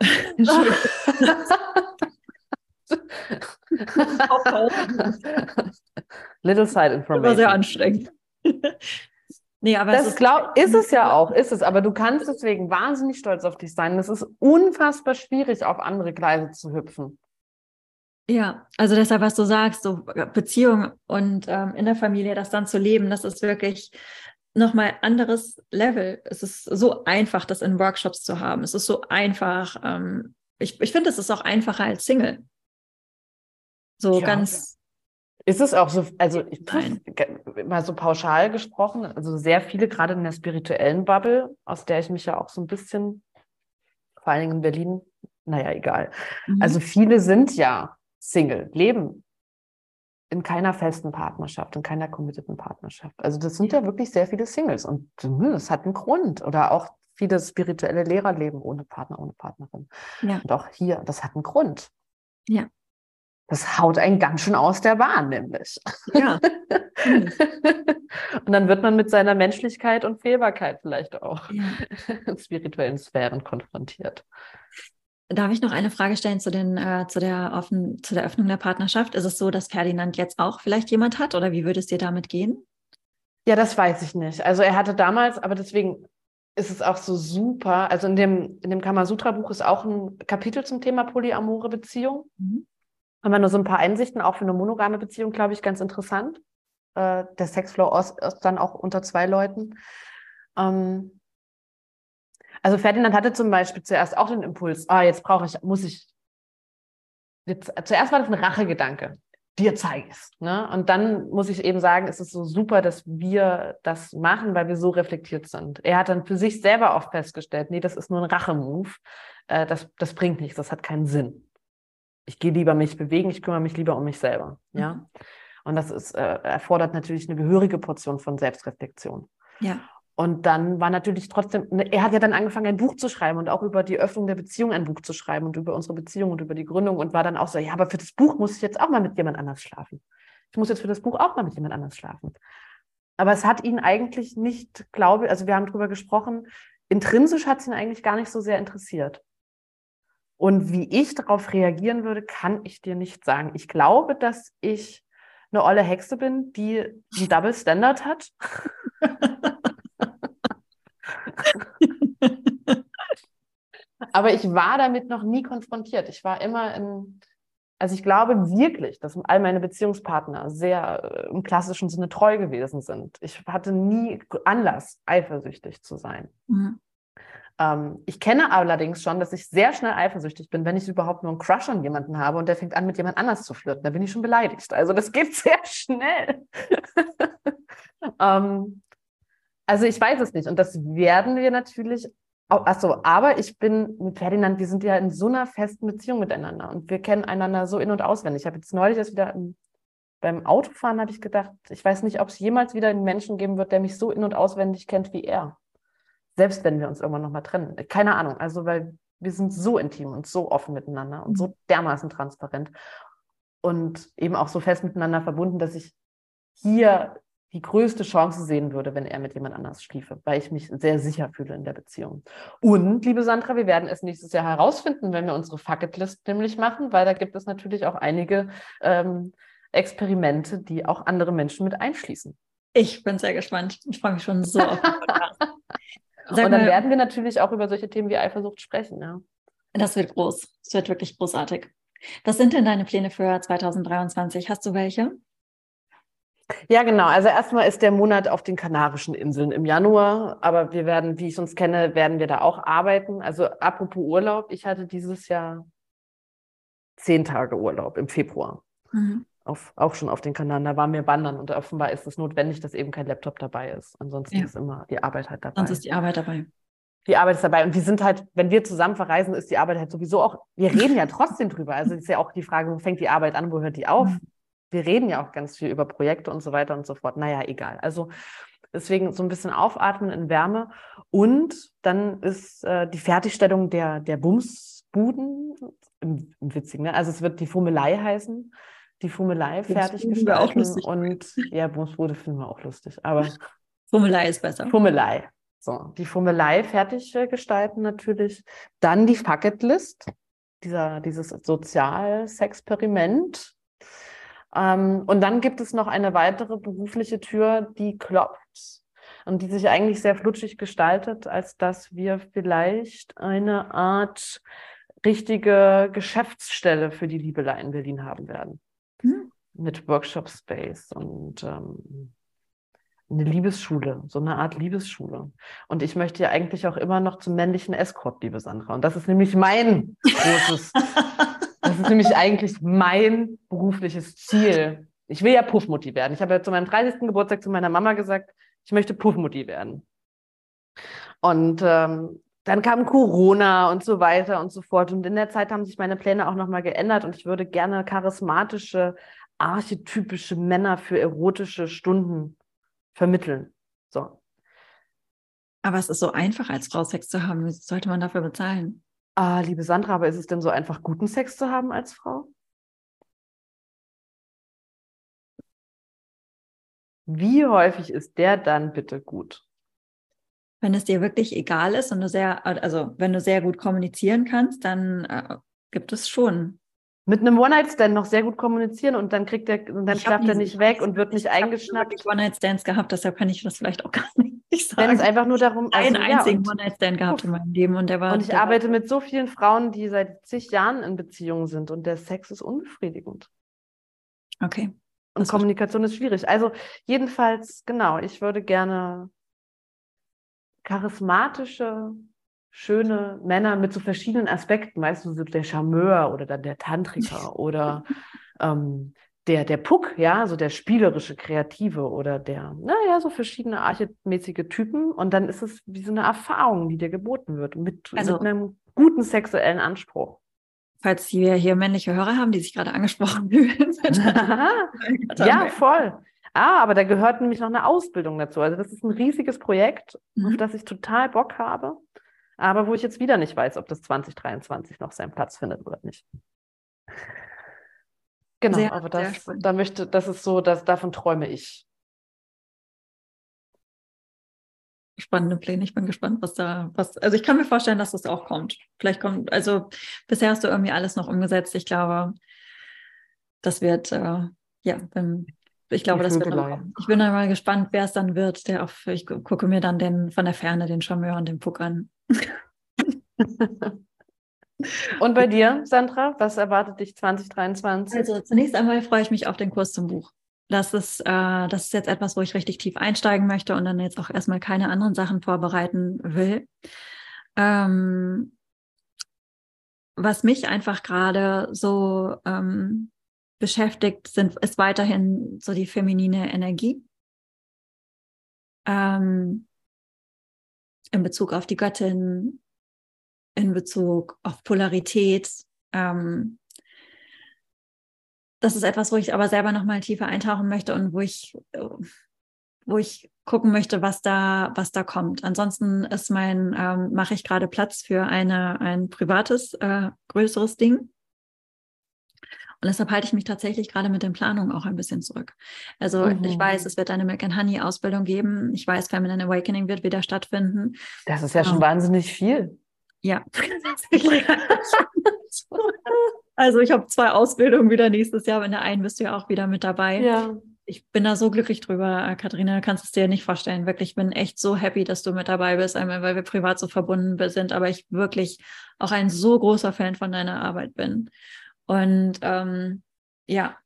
Little side information. War sehr anstrengend. Nee, aber das ist, glaub, ist es ja auch, ist es. Aber du kannst deswegen wahnsinnig stolz auf dich sein. Es ist unfassbar schwierig, auf andere Gleise zu hüpfen. Ja, also deshalb, was du sagst, so Beziehung und ähm, in der Familie, das dann zu leben, das ist wirklich nochmal anderes Level. Es ist so einfach, das in Workshops zu haben. Es ist so einfach. Ähm, ich ich finde, es ist auch einfacher als Single. So ja. ganz ist es auch so, also ich, mal so pauschal gesprochen, also sehr viele, gerade in der spirituellen Bubble, aus der ich mich ja auch so ein bisschen, vor allen Dingen in Berlin, naja, egal. Mhm. Also viele sind ja Single, leben in keiner festen Partnerschaft, in keiner committeden Partnerschaft. Also das sind ja wirklich sehr viele Singles und hm, das hat einen Grund. Oder auch viele spirituelle Lehrer leben ohne Partner, ohne Partnerin. Ja. Und auch hier, das hat einen Grund. Ja. Das haut einen ganz schön aus der Bahn, nämlich. Ja. und dann wird man mit seiner Menschlichkeit und Fehlbarkeit vielleicht auch ja. in spirituellen Sphären konfrontiert. Darf ich noch eine Frage stellen zu, den, äh, zu, der offen, zu der Öffnung der Partnerschaft? Ist es so, dass Ferdinand jetzt auch vielleicht jemand hat oder wie würde es dir damit gehen? Ja, das weiß ich nicht. Also er hatte damals, aber deswegen ist es auch so super. Also in dem, in dem Kamasutra-Buch ist auch ein Kapitel zum Thema polyamore Beziehung. Mhm. Haben nur so ein paar Einsichten, auch für eine monogame Beziehung, glaube ich, ganz interessant. Äh, der Sexflow aus, aus dann auch unter zwei Leuten. Ähm, also Ferdinand hatte zum Beispiel zuerst auch den Impuls, ah, jetzt brauche ich, muss ich. Jetzt, zuerst war das ein Rachegedanke dir zeige es. Ne? Und dann muss ich eben sagen, es ist so super, dass wir das machen, weil wir so reflektiert sind. Er hat dann für sich selber oft festgestellt, nee, das ist nur ein Rachemove. Äh, das, das bringt nichts, das hat keinen Sinn. Ich gehe lieber mich bewegen, ich kümmere mich lieber um mich selber. Ja. Mhm. Und das ist, äh, erfordert natürlich eine gehörige Portion von Selbstreflexion. Ja. Und dann war natürlich trotzdem, ne, er hat ja dann angefangen, ein Buch zu schreiben und auch über die Öffnung der Beziehung ein Buch zu schreiben und über unsere Beziehung und über die Gründung und war dann auch so, ja, aber für das Buch muss ich jetzt auch mal mit jemand anders schlafen. Ich muss jetzt für das Buch auch mal mit jemand anders schlafen. Aber es hat ihn eigentlich nicht, glaube ich, also wir haben darüber gesprochen, intrinsisch hat es ihn eigentlich gar nicht so sehr interessiert. Und wie ich darauf reagieren würde, kann ich dir nicht sagen. Ich glaube, dass ich eine olle Hexe bin, die einen Double Standard hat. Aber ich war damit noch nie konfrontiert. Ich war immer in, also ich glaube wirklich, dass all meine Beziehungspartner sehr äh, im klassischen Sinne treu gewesen sind. Ich hatte nie Anlass, eifersüchtig zu sein. Mhm. Ähm, ich kenne allerdings schon, dass ich sehr schnell eifersüchtig bin, wenn ich überhaupt nur einen Crush an jemanden habe und der fängt an, mit jemand anders zu flirten. Da bin ich schon beleidigt. Also das geht sehr schnell. ähm, also ich weiß es nicht. Und das werden wir natürlich. Achso, aber ich bin mit Ferdinand, wir sind ja in so einer festen Beziehung miteinander und wir kennen einander so in- und auswendig. Ich habe jetzt neulich das wieder im, beim Autofahren habe ich gedacht, ich weiß nicht, ob es jemals wieder einen Menschen geben wird, der mich so in- und auswendig kennt wie er. Selbst wenn wir uns irgendwann nochmal trennen. Keine Ahnung. Also, weil wir sind so intim und so offen miteinander und so mhm. dermaßen transparent und eben auch so fest miteinander verbunden, dass ich hier die größte Chance sehen würde, wenn er mit jemand anders schliefe, weil ich mich sehr sicher fühle in der Beziehung. Und, liebe Sandra, wir werden es nächstes Jahr herausfinden, wenn wir unsere Fucket-List nämlich machen, weil da gibt es natürlich auch einige ähm, Experimente, die auch andere Menschen mit einschließen. Ich bin sehr gespannt. Ich freue mich schon so auf den Und dann mal, werden wir natürlich auch über solche Themen wie Eifersucht sprechen. Ja. Das wird groß. Das wird wirklich großartig. Was sind denn deine Pläne für 2023? Hast du welche? Ja, genau. Also erstmal ist der Monat auf den Kanarischen Inseln im Januar, aber wir werden, wie ich uns kenne, werden wir da auch arbeiten. Also apropos Urlaub, ich hatte dieses Jahr zehn Tage Urlaub im Februar. Mhm. Auf, auch schon auf den Kanaren, da waren wir wandern und offenbar ist es notwendig, dass eben kein Laptop dabei ist. Ansonsten ja. ist immer die Arbeit halt dabei. Sonst ist die Arbeit dabei. Die Arbeit ist dabei. Und wir sind halt, wenn wir zusammen verreisen, ist die Arbeit halt sowieso auch, wir reden ja trotzdem drüber. Also ist ja auch die Frage, wo fängt die Arbeit an, wo hört die auf? Mhm wir reden ja auch ganz viel über Projekte und so weiter und so fort. Naja, egal. Also deswegen so ein bisschen aufatmen in Wärme. Und dann ist äh, die Fertigstellung der, der Bumsbuden, Witzigen, ne? also es wird die Fummelei heißen, die Fummelei fertiggestellt. auch lustig. Und ja, Bumsbude finden wir auch lustig. Aber Fummelei ist besser. Fummelei. So, die Fummelei fertig gestalten natürlich. Dann die Fucketlist, dieser, dieses Sozialsexperiment ähm, und dann gibt es noch eine weitere berufliche Tür, die klopft und die sich eigentlich sehr flutschig gestaltet, als dass wir vielleicht eine Art richtige Geschäftsstelle für die Liebelei in Berlin haben werden. Mit Workshop Space und ähm, eine Liebesschule, so eine Art Liebesschule. Und ich möchte ja eigentlich auch immer noch zum männlichen Escort, liebe Sandra. Und das ist nämlich mein großes Das ist nämlich eigentlich mein berufliches Ziel. Ich will ja Puffmutti werden. Ich habe ja zu meinem 30. Geburtstag zu meiner Mama gesagt, ich möchte Puffmutti werden. Und ähm, dann kam Corona und so weiter und so fort. Und in der Zeit haben sich meine Pläne auch nochmal geändert und ich würde gerne charismatische, archetypische Männer für erotische Stunden vermitteln. So. Aber es ist so einfach, als Frau Sex zu haben. Wie sollte man dafür bezahlen? Ah, liebe Sandra, aber ist es denn so einfach, guten Sex zu haben als Frau? Wie häufig ist der dann bitte gut? Wenn es dir wirklich egal ist und du sehr, also wenn du sehr gut kommunizieren kannst, dann äh, gibt es schon mit einem One-Night-Stand noch sehr gut kommunizieren und dann kriegt er, und dann Ich er nicht weg und wird nicht Ich habe eingeschnappt. wirklich One-Night-Stands gehabt, deshalb kann ich das vielleicht auch gar nicht sagen. Wenn es einfach nur darum einen also, ja, einzigen One-Night-Stand gehabt in meinem Leben und der war. Und ich arbeite war, mit so vielen Frauen, die seit zig Jahren in Beziehungen sind und der Sex ist unbefriedigend. Okay. Und Das Kommunikation ist schwierig. Also jedenfalls, genau, ich würde gerne charismatische, schöne Männer mit so verschiedenen Aspekten, weißt du, so der Charmeur oder dann der Tantriker oder ähm, der, der Puck, ja, so der spielerische, kreative oder der, naja, so verschiedene archemäßige Typen. Und dann ist es wie so eine Erfahrung, die dir geboten wird, mit, Also- mit einem guten sexuellen Anspruch. Falls wir hier männliche Hörer haben, die sich gerade angesprochen fühlen. ja, voll. Ah, aber da gehört nämlich noch eine Ausbildung dazu. Also das ist ein riesiges Projekt, auf Mhm. das ich total Bock habe, aber wo ich jetzt wieder nicht weiß, ob das 2023 noch seinen Platz findet oder nicht. Genau, Sehr, aber das, da möchte, das ist so, dass davon träume ich. spannende Pläne. Ich bin gespannt, was da, was, also ich kann mir vorstellen, dass das auch kommt. Vielleicht kommt, also bisher hast du irgendwie alles noch umgesetzt. Ich glaube, das wird, äh, ja, wenn, ich glaube, das wird kommen. Ich bin dann mal gespannt, wer es dann wird, der auf, ich gu- gucke mir dann den von der Ferne den Charmeur und den Puck an. Und bei dir, Sandra, was erwartet dich 2023? Also zunächst einmal freue ich mich auf den Kurs zum Buch. Das ist, äh, das ist jetzt etwas, wo ich richtig tief einsteigen möchte und dann jetzt auch erstmal keine anderen Sachen vorbereiten will. Ähm, was mich einfach gerade so ähm, beschäftigt, sind, ist weiterhin so die feminine Energie. Ähm, in Bezug auf die Göttin, in Bezug auf Polarität. Ähm, das ist etwas, wo ich aber selber noch mal tiefer eintauchen möchte und wo ich, wo ich gucken möchte, was da, was da kommt. Ansonsten ist mein, ähm, mache ich gerade Platz für eine, ein privates, äh, größeres Ding. Und deshalb halte ich mich tatsächlich gerade mit den Planungen auch ein bisschen zurück. Also Mhm. ich weiß, es wird eine Milk and Honey Ausbildung geben. Ich weiß, Feminine Awakening wird wieder stattfinden. Das ist ja schon Ähm, wahnsinnig viel. Ja. also ich habe zwei Ausbildungen wieder nächstes Jahr. In der einen bist du ja auch wieder mit dabei. Ja. Ich bin da so glücklich drüber, äh, Katharina, du kannst es dir nicht vorstellen. Wirklich, ich bin echt so happy, dass du mit dabei bist, einmal weil wir privat so verbunden sind, aber ich wirklich auch ein so großer Fan von deiner Arbeit bin. Und ähm, ja,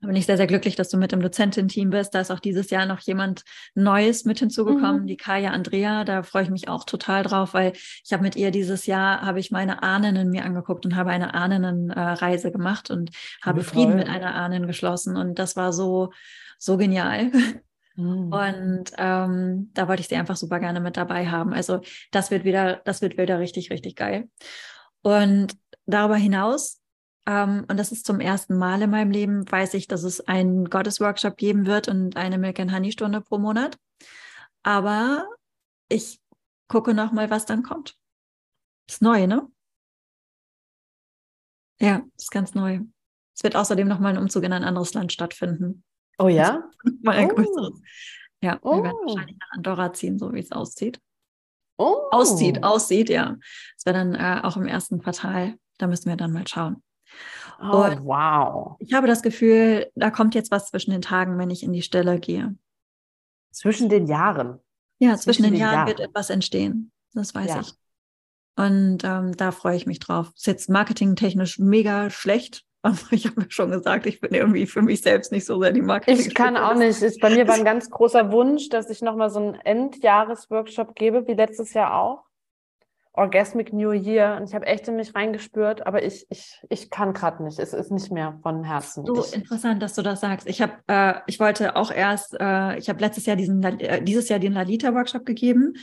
da bin ich sehr, sehr glücklich, dass du mit im Dozentin-Team bist. Da ist auch dieses Jahr noch jemand Neues mit hinzugekommen, Mhm. die Kaya Andrea. Da freue ich mich auch total drauf, weil ich habe mit ihr dieses Jahr, habe ich meine Ahnen mir angeguckt und habe eine Ahnenreise gemacht und habe Wie Frieden mit einer Ahnen geschlossen. Und das war so, so genial. Mhm. Und ähm, da wollte ich sie einfach super gerne mit dabei haben. Also das wird wieder, das wird wieder richtig, richtig geil. Und darüber hinaus, ähm, und das ist zum ersten Mal in meinem Leben, weiß ich, dass es einen Gottesworkshop geben wird und eine Milk and Honey Stunde pro Monat. Aber ich gucke noch mal, was dann kommt. Ist neu, ne? Ja, ist ganz neu. Es wird außerdem noch mal ein Umzug in ein anderes Land stattfinden. Oh ja? Mal ein Oh. größeres. Ja, wir werden Oh. wahrscheinlich nach Andorra ziehen, so wie es aussieht. Oh. Aussieht, aussieht, ja. Es wäre dann äh, auch im ersten Quartal. Da müssen wir dann mal schauen. Oh, Und- wow. Ich habe das Gefühl, da kommt jetzt was zwischen den Tagen, wenn ich in die Stille gehe. Zwischen den Jahren. Ja, zwischen den den Jahren Jahren. wird etwas entstehen. Das weiß Ja. ich. Und ähm, da freue ich mich drauf. Ist jetzt marketingtechnisch mega schlecht. Aber ich habe mir schon gesagt, ich bin irgendwie für mich selbst nicht so sehr die Marketing. Ich kann auch nicht. Ich, bei mir war ein ganz großer Wunsch, dass ich nochmal so einen Endjahresworkshop gebe, wie letztes Jahr auch. Orgasmic New Year. Und ich habe echt in mich reingespürt, aber ich, ich, ich kann gerade nicht. Es ist nicht mehr von Herzen. So ich, interessant, dass du das sagst. Ich habe, äh, ich wollte auch erst, äh, ich habe letztes Jahr diesen, äh, dieses Jahr den Lalita-Workshop gegeben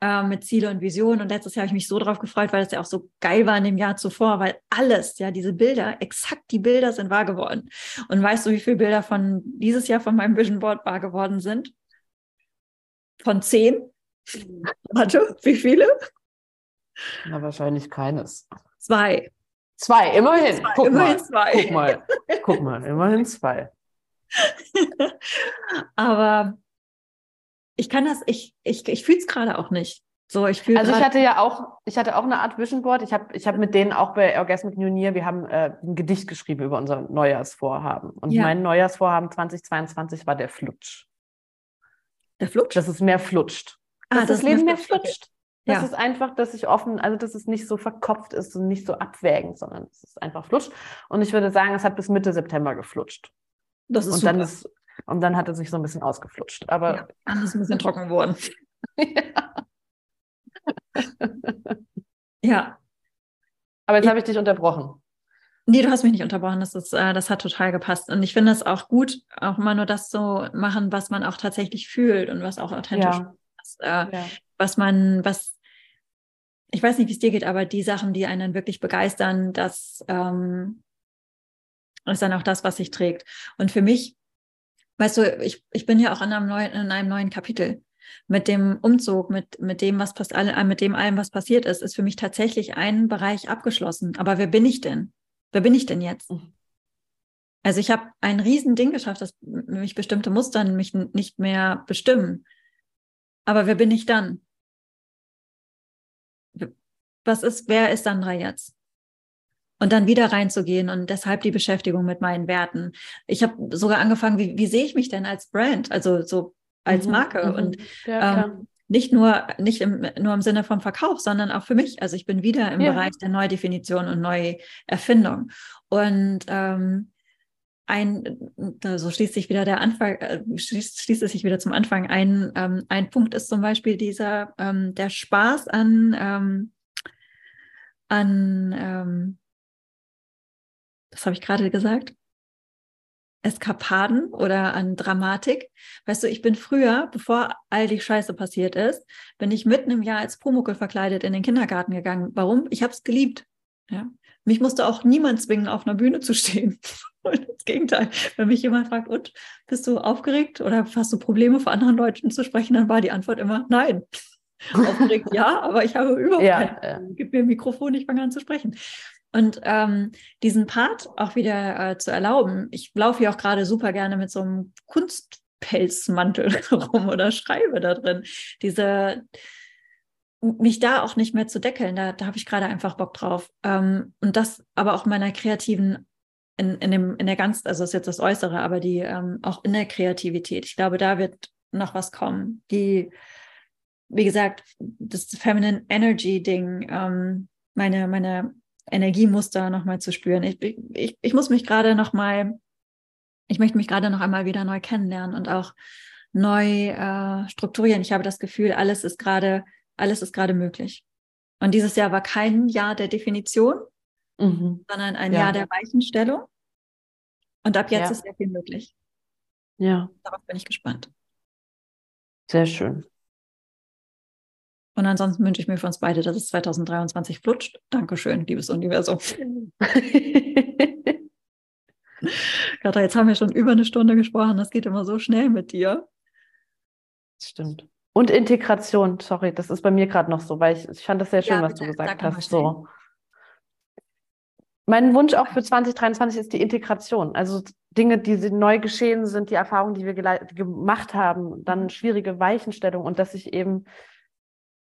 äh, mit Ziele und Visionen. Und letztes Jahr habe ich mich so drauf gefreut, weil es ja auch so geil war in dem Jahr zuvor, weil alles, ja, diese Bilder, exakt die Bilder sind wahr geworden. Und weißt du, wie viele Bilder von dieses Jahr von meinem Vision Board wahr geworden sind? Von zehn? Warte, wie viele? Na, wahrscheinlich keines. Zwei. Zwei, immerhin. Zwei, Guck immerhin mal. zwei. Guck mal. Guck mal, immerhin zwei. Aber ich kann das, ich, ich, ich fühle es gerade auch nicht. So, ich fühle Also ich hatte ja auch, ich hatte auch eine Art Vision Board. Ich habe ich hab mit denen auch bei Orgasmic New Year, wir haben äh, ein Gedicht geschrieben über unser Neujahrsvorhaben. Und Ja. mein Neujahrsvorhaben 2022 war der Flutsch. der Flutsch. Dass es mehr flutscht. Ah, Dass das, Leben mehr Flutsch. flutscht. Das Ja. ist einfach, dass ich offen, also dass es nicht so verkopft ist und nicht so abwägend, sondern es ist einfach flutscht. Und ich würde sagen, es hat bis Mitte September geflutscht. Das ist Und super. dann ist, und dann hat es sich so ein bisschen ausgeflutscht. Aber ja, dann ist ein bisschen trocken geworden. Ja. Aber jetzt Ja. habe ich dich unterbrochen. Nee, du hast mich nicht unterbrochen. Das, ist, äh, das hat total gepasst. Und ich finde es auch gut, auch immer nur das so machen, was man auch tatsächlich fühlt und was auch authentisch Ja. ist. Äh, Ja. Was man, was, ich weiß nicht, wie es dir geht, aber die Sachen, die einen wirklich begeistern, das ähm, ist dann auch das, was sich trägt. Und für mich, weißt du, ich, ich bin ja auch in einem neuen, in einem neuen Kapitel. Mit dem Umzug, mit, mit dem, was pass alle- mit dem allem, was passiert ist, ist für mich tatsächlich ein Bereich abgeschlossen. Aber wer bin ich denn? Wer bin ich denn jetzt? Mhm. Also ich habe ein Riesending geschafft, dass mich bestimmte Muster mich nicht mehr bestimmen. Aber wer bin ich dann? Was ist, wer ist Sandra jetzt? Und dann wieder reinzugehen und deshalb die Beschäftigung mit meinen Werten. Ich habe sogar angefangen, wie, wie sehe ich mich denn als Brand, also so als Mhm, Marke mhm. und ja, ähm, nicht nur nicht im, nur im Sinne vom Verkauf, sondern auch für mich. Also ich bin wieder im Ja. Bereich der Neudefinition und Neuerfindung. Und ähm, ein, so schließt sich wieder der Anfang, äh, schließt, schließt es sich wieder zum Anfang. Ein, ähm, ein Punkt ist zum Beispiel dieser, ähm, der Spaß an, ähm, an, ähm, was habe ich gerade gesagt? Eskapaden oder an Dramatik. Weißt du, ich bin früher, bevor all die Scheiße passiert ist, bin ich mitten im Jahr als Pumuckel verkleidet in den Kindergarten gegangen. Warum? Ich habe es geliebt. Ja. Mich musste auch niemand zwingen, auf einer Bühne zu stehen. Und das Gegenteil. Wenn mich jemand fragt, und bist du aufgeregt oder hast du Probleme, vor anderen Leuten zu sprechen, dann war die Antwort immer nein. Aufgeregt ja, aber ich habe überhaupt Ja, keine. ja. Gib mir ein Mikrofon, ich fange an zu sprechen. Und ähm, diesen Part auch wieder äh, zu erlauben. Ich laufe hier auch gerade super gerne mit so einem Kunstpelzmantel rum oder schreibe da drin. Diese mich da auch nicht mehr zu deckeln, da, da habe ich gerade einfach Bock drauf. Ähm, und das aber auch meiner kreativen, in, in, dem, in der ganz, also das ist jetzt das Äußere, aber die ähm, auch in der Kreativität. Ich glaube, da wird noch was kommen. Die, wie gesagt, das Feminine Energy Ding, ähm, meine, meine Energiemuster nochmal zu spüren. Ich, ich, ich muss mich gerade nochmal, ich möchte mich gerade noch einmal wieder neu kennenlernen und auch neu äh, strukturieren. Ich habe das Gefühl, alles ist gerade, alles ist gerade möglich. Und dieses Jahr war kein Jahr der Definition, Mhm. sondern ein Ja. Jahr der Weichenstellung. Und ab jetzt Ja. ist sehr viel möglich. Ja, Darauf bin ich gespannt. sehr schön. Und ansonsten wünsche ich mir für uns beide, dass es 2023 flutscht. Dankeschön, liebes Universum. Katha, jetzt haben wir schon über eine Stunde gesprochen. Das geht immer so schnell mit dir. Stimmt. Und Integration, sorry, das ist bei mir gerade noch so, weil ich, ich fand das sehr schön, Ja, was bitte, du gesagt hast. So. Mein Wunsch auch für 2023 ist die Integration. Also Dinge, die neu geschehen sind, die Erfahrungen, die wir gemacht haben, dann schwierige Weichenstellungen und dass ich eben,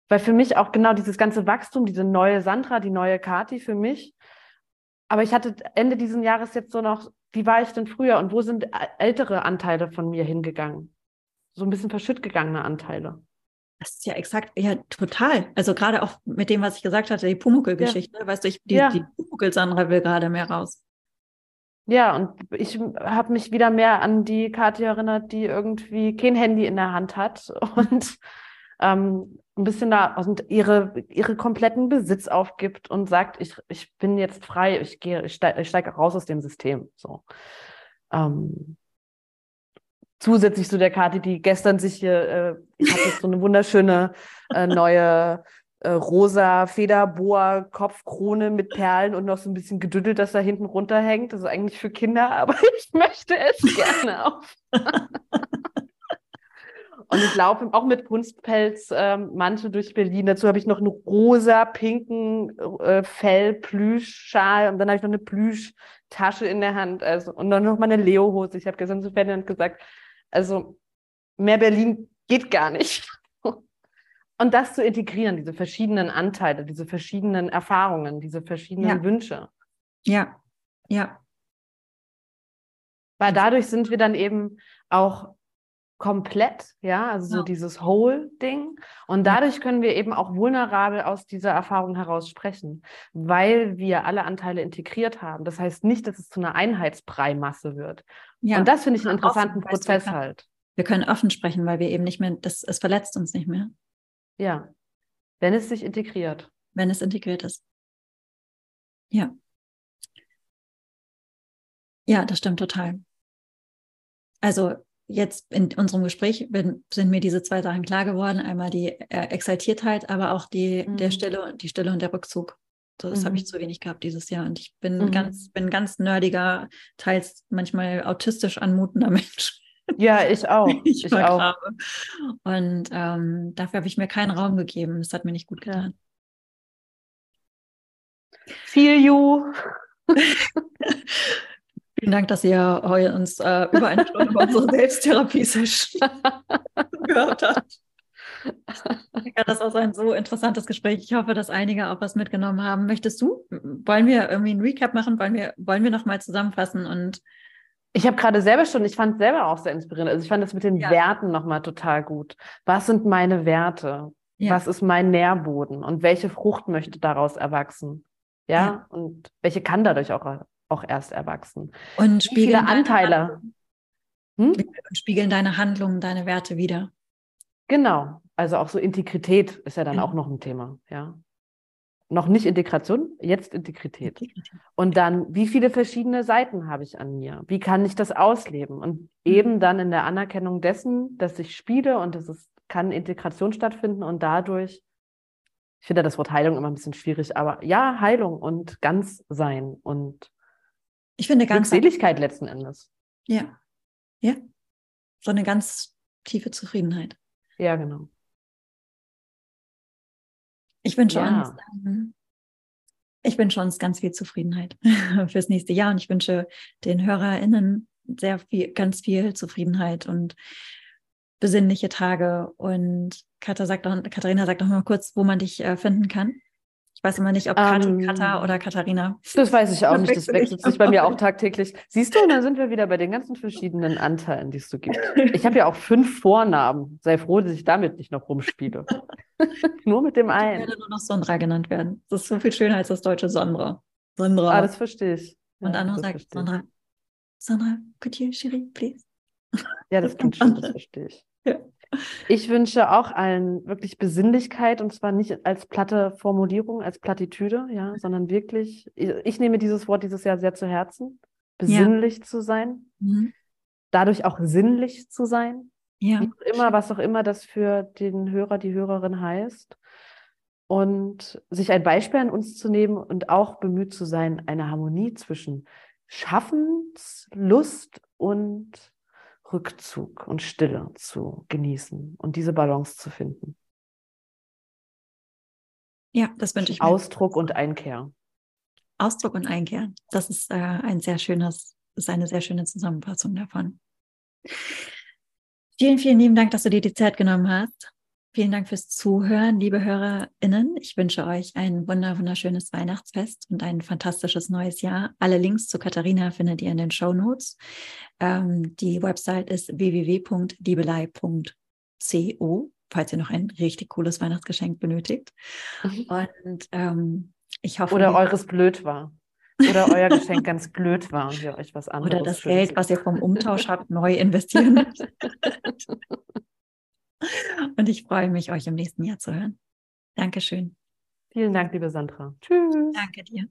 weil für mich auch genau dieses ganze Wachstum, diese neue Sandra, die neue Kati für mich, aber ich hatte Ende dieses Jahres jetzt so noch, wie war ich denn früher und wo sind ältere Anteile von mir hingegangen? So ein bisschen verschütt gegangene Anteile. Das ist ja exakt, ja, total. Also gerade auch mit dem, was ich gesagt hatte, die Pumuckel-Geschichte. Weißt du, ich, die, Ja. die Pumuckel-Sandra will gerade mehr raus. Ja, und ich habe mich wieder mehr an die Kathi erinnert, die irgendwie kein Handy in der Hand hat und ähm, ein bisschen da und ihre, ihre kompletten Besitz aufgibt und sagt, ich, ich bin jetzt frei, ich gehe, ich steige steig raus aus dem System. So. Ähm, zusätzlich zu der Karte, die gestern sich hier, äh, ich habe jetzt so eine wunderschöne äh, neue äh, rosa Federboa Kopfkrone mit Perlen und noch so ein bisschen gedüttelt, das da hinten runterhängt. Das ist eigentlich für Kinder, aber ich möchte es gerne auf. Und ich laufe auch mit Kunstpelz ähm, Mantel durch Berlin. Dazu habe ich noch einen rosa, pinken äh, Fell-Plüschschal und dann habe ich noch eine Plüschtasche in der Hand. Also, und dann noch mal eine Leo-Hose. Ich habe gestern zu Ferdinand gesagt, also mehr Berlin geht gar nicht. Und das zu integrieren, diese verschiedenen Anteile, diese verschiedenen Erfahrungen, diese verschiedenen Ja. Wünsche. Ja, ja, Weil dadurch sind wir dann eben auch komplett, ja, also so dieses Whole-Ding. Und dadurch können wir eben auch vulnerabel aus dieser Erfahrung heraus sprechen, weil wir alle Anteile integriert haben. Das heißt nicht, dass es zu einer Einheitsbrei-Masse wird. ja. Und das finde ich einen interessanten offen, Prozess kann- halt. Wir können offen sprechen, weil wir eben nicht mehr, das, es verletzt uns nicht mehr, Ja. Wenn es sich integriert. wenn es integriert ist. Ja. Ja, das stimmt total. Also jetzt in unserem Gespräch sind mir diese zwei Sachen klar geworden. Einmal die äh, Exaltiertheit, aber auch die, der Mhm. Stille, die Stille und der Rückzug. So, das habe ich Mhm. zu wenig gehabt dieses Jahr. Und ich bin Mhm. ganz, bin ganz nerdiger, teils manchmal autistisch anmutender Mensch. Ja, ich auch. Ich, Ich auch. Und ähm, dafür habe ich mir keinen Raum gegeben. Das hat mir nicht gut getan. Feel you. Vielen Dank, dass ihr heute uns äh, über eine Stunde über unsere Selbsttherapie-Session gehört habt. Ja, das war so ein so interessantes Gespräch. Ich hoffe, dass einige auch was mitgenommen haben. Möchtest du? Wollen wir irgendwie ein Recap machen? Wollen wir, wollen wir nochmal zusammenfassen? Und Ich habe gerade selber schon, ich fand es selber auch sehr inspirierend. Also ich fand das mit den Ja. Werten nochmal total gut. Was sind meine Werte? ja, Was ist mein Nährboden? Und welche Frucht möchte daraus erwachsen? Ja, Ja. und welche kann dadurch auch, auch erst erwachsen? und Wie viele Anteile? Hm? spiegeln deine Handlungen, deine Werte wieder. Genau. Also auch so Integrität ist ja dann Genau. auch noch ein Thema. Ja. Noch nicht Integration, jetzt Integrität. Und dann, wie viele verschiedene Seiten habe ich an mir? Wie kann ich das ausleben? Und eben dann in der Anerkennung dessen, dass ich spiele und dass es kann Integration stattfinden und dadurch, ich finde das Wort Heilung immer ein bisschen schwierig, aber ja, Heilung und ganz sein und Ich finde ganz, Glückseligkeit letzten Endes. ja, ja, so eine ganz tiefe Zufriedenheit. Ja, genau. Ich wünsche Ja. uns, ähm, ich wünsche uns ganz viel Zufriedenheit fürs nächste Jahr und ich wünsche den HörerInnen sehr viel, ganz viel Zufriedenheit und besinnliche Tage. Und Katha sagt doch, Katharina sagt doch mal kurz, wo man dich äh, finden kann. Ich weiß immer nicht, ob Kat, Ähm, Katha oder Katharina. Das weiß ich auch Das nicht. Das wechsel ich wechselt sich bei mir auch tagtäglich. Siehst du, und dann sind wir wieder bei den ganzen verschiedenen Anteilen, die es so gibt. Ich habe ja auch fünf Vornamen. Sei froh, dass ich damit nicht noch rumspiele. Nur mit dem Ich einen. werde nur noch Sondra genannt werden. Das ist so viel schöner als das deutsche Sondra. Sondra. Ah, das verstehe ich. und Ja, Anno sagt ich. Sondra. Sondra, could you, Cherie, please? Ja, das klingt schön, das verstehe ich. Ja. Ich wünsche auch allen wirklich Besinnlichkeit und zwar nicht als platte Formulierung, als Plattitüde, ja, sondern wirklich, ich, nehme dieses Wort dieses Jahr sehr zu Herzen, besinnlich zu sein, Mhm. dadurch auch sinnlich zu sein, Ja. wie auch immer, was auch immer das für den Hörer, die Hörerin heißt. Und sich ein Beispiel an uns zu nehmen und auch bemüht zu sein, eine Harmonie zwischen Schaffenslust und Rückzug und Stille zu genießen und diese Balance zu finden. Ja, das wünsche ich mir. Ausdruck und Einkehr. Ausdruck und Einkehr. Das ist äh, ein sehr schönes, ist eine sehr schöne Zusammenfassung davon. Vielen, vielen lieben Dank, dass du dir die Zeit genommen hast. Vielen Dank fürs Zuhören, liebe HörerInnen. Ich wünsche euch ein wunder, wunderschönes Weihnachtsfest und ein fantastisches neues Jahr. Alle Links zu Katharina findet ihr in den Show Notes. Ähm, die Website ist www.liebelei.co, falls ihr noch ein richtig cooles Weihnachtsgeschenk benötigt. Und ähm, ich hoffe, Oder eures blöd war. Oder euer Geschenk ganz blöd war und ihr euch was anderes oder das Geld, was ihr vom Umtausch habt, neu investieren müsst. Und ich freue mich, euch im nächsten Jahr zu hören. Dankeschön. Vielen Dank, liebe Sandra. Tschüss. Danke dir.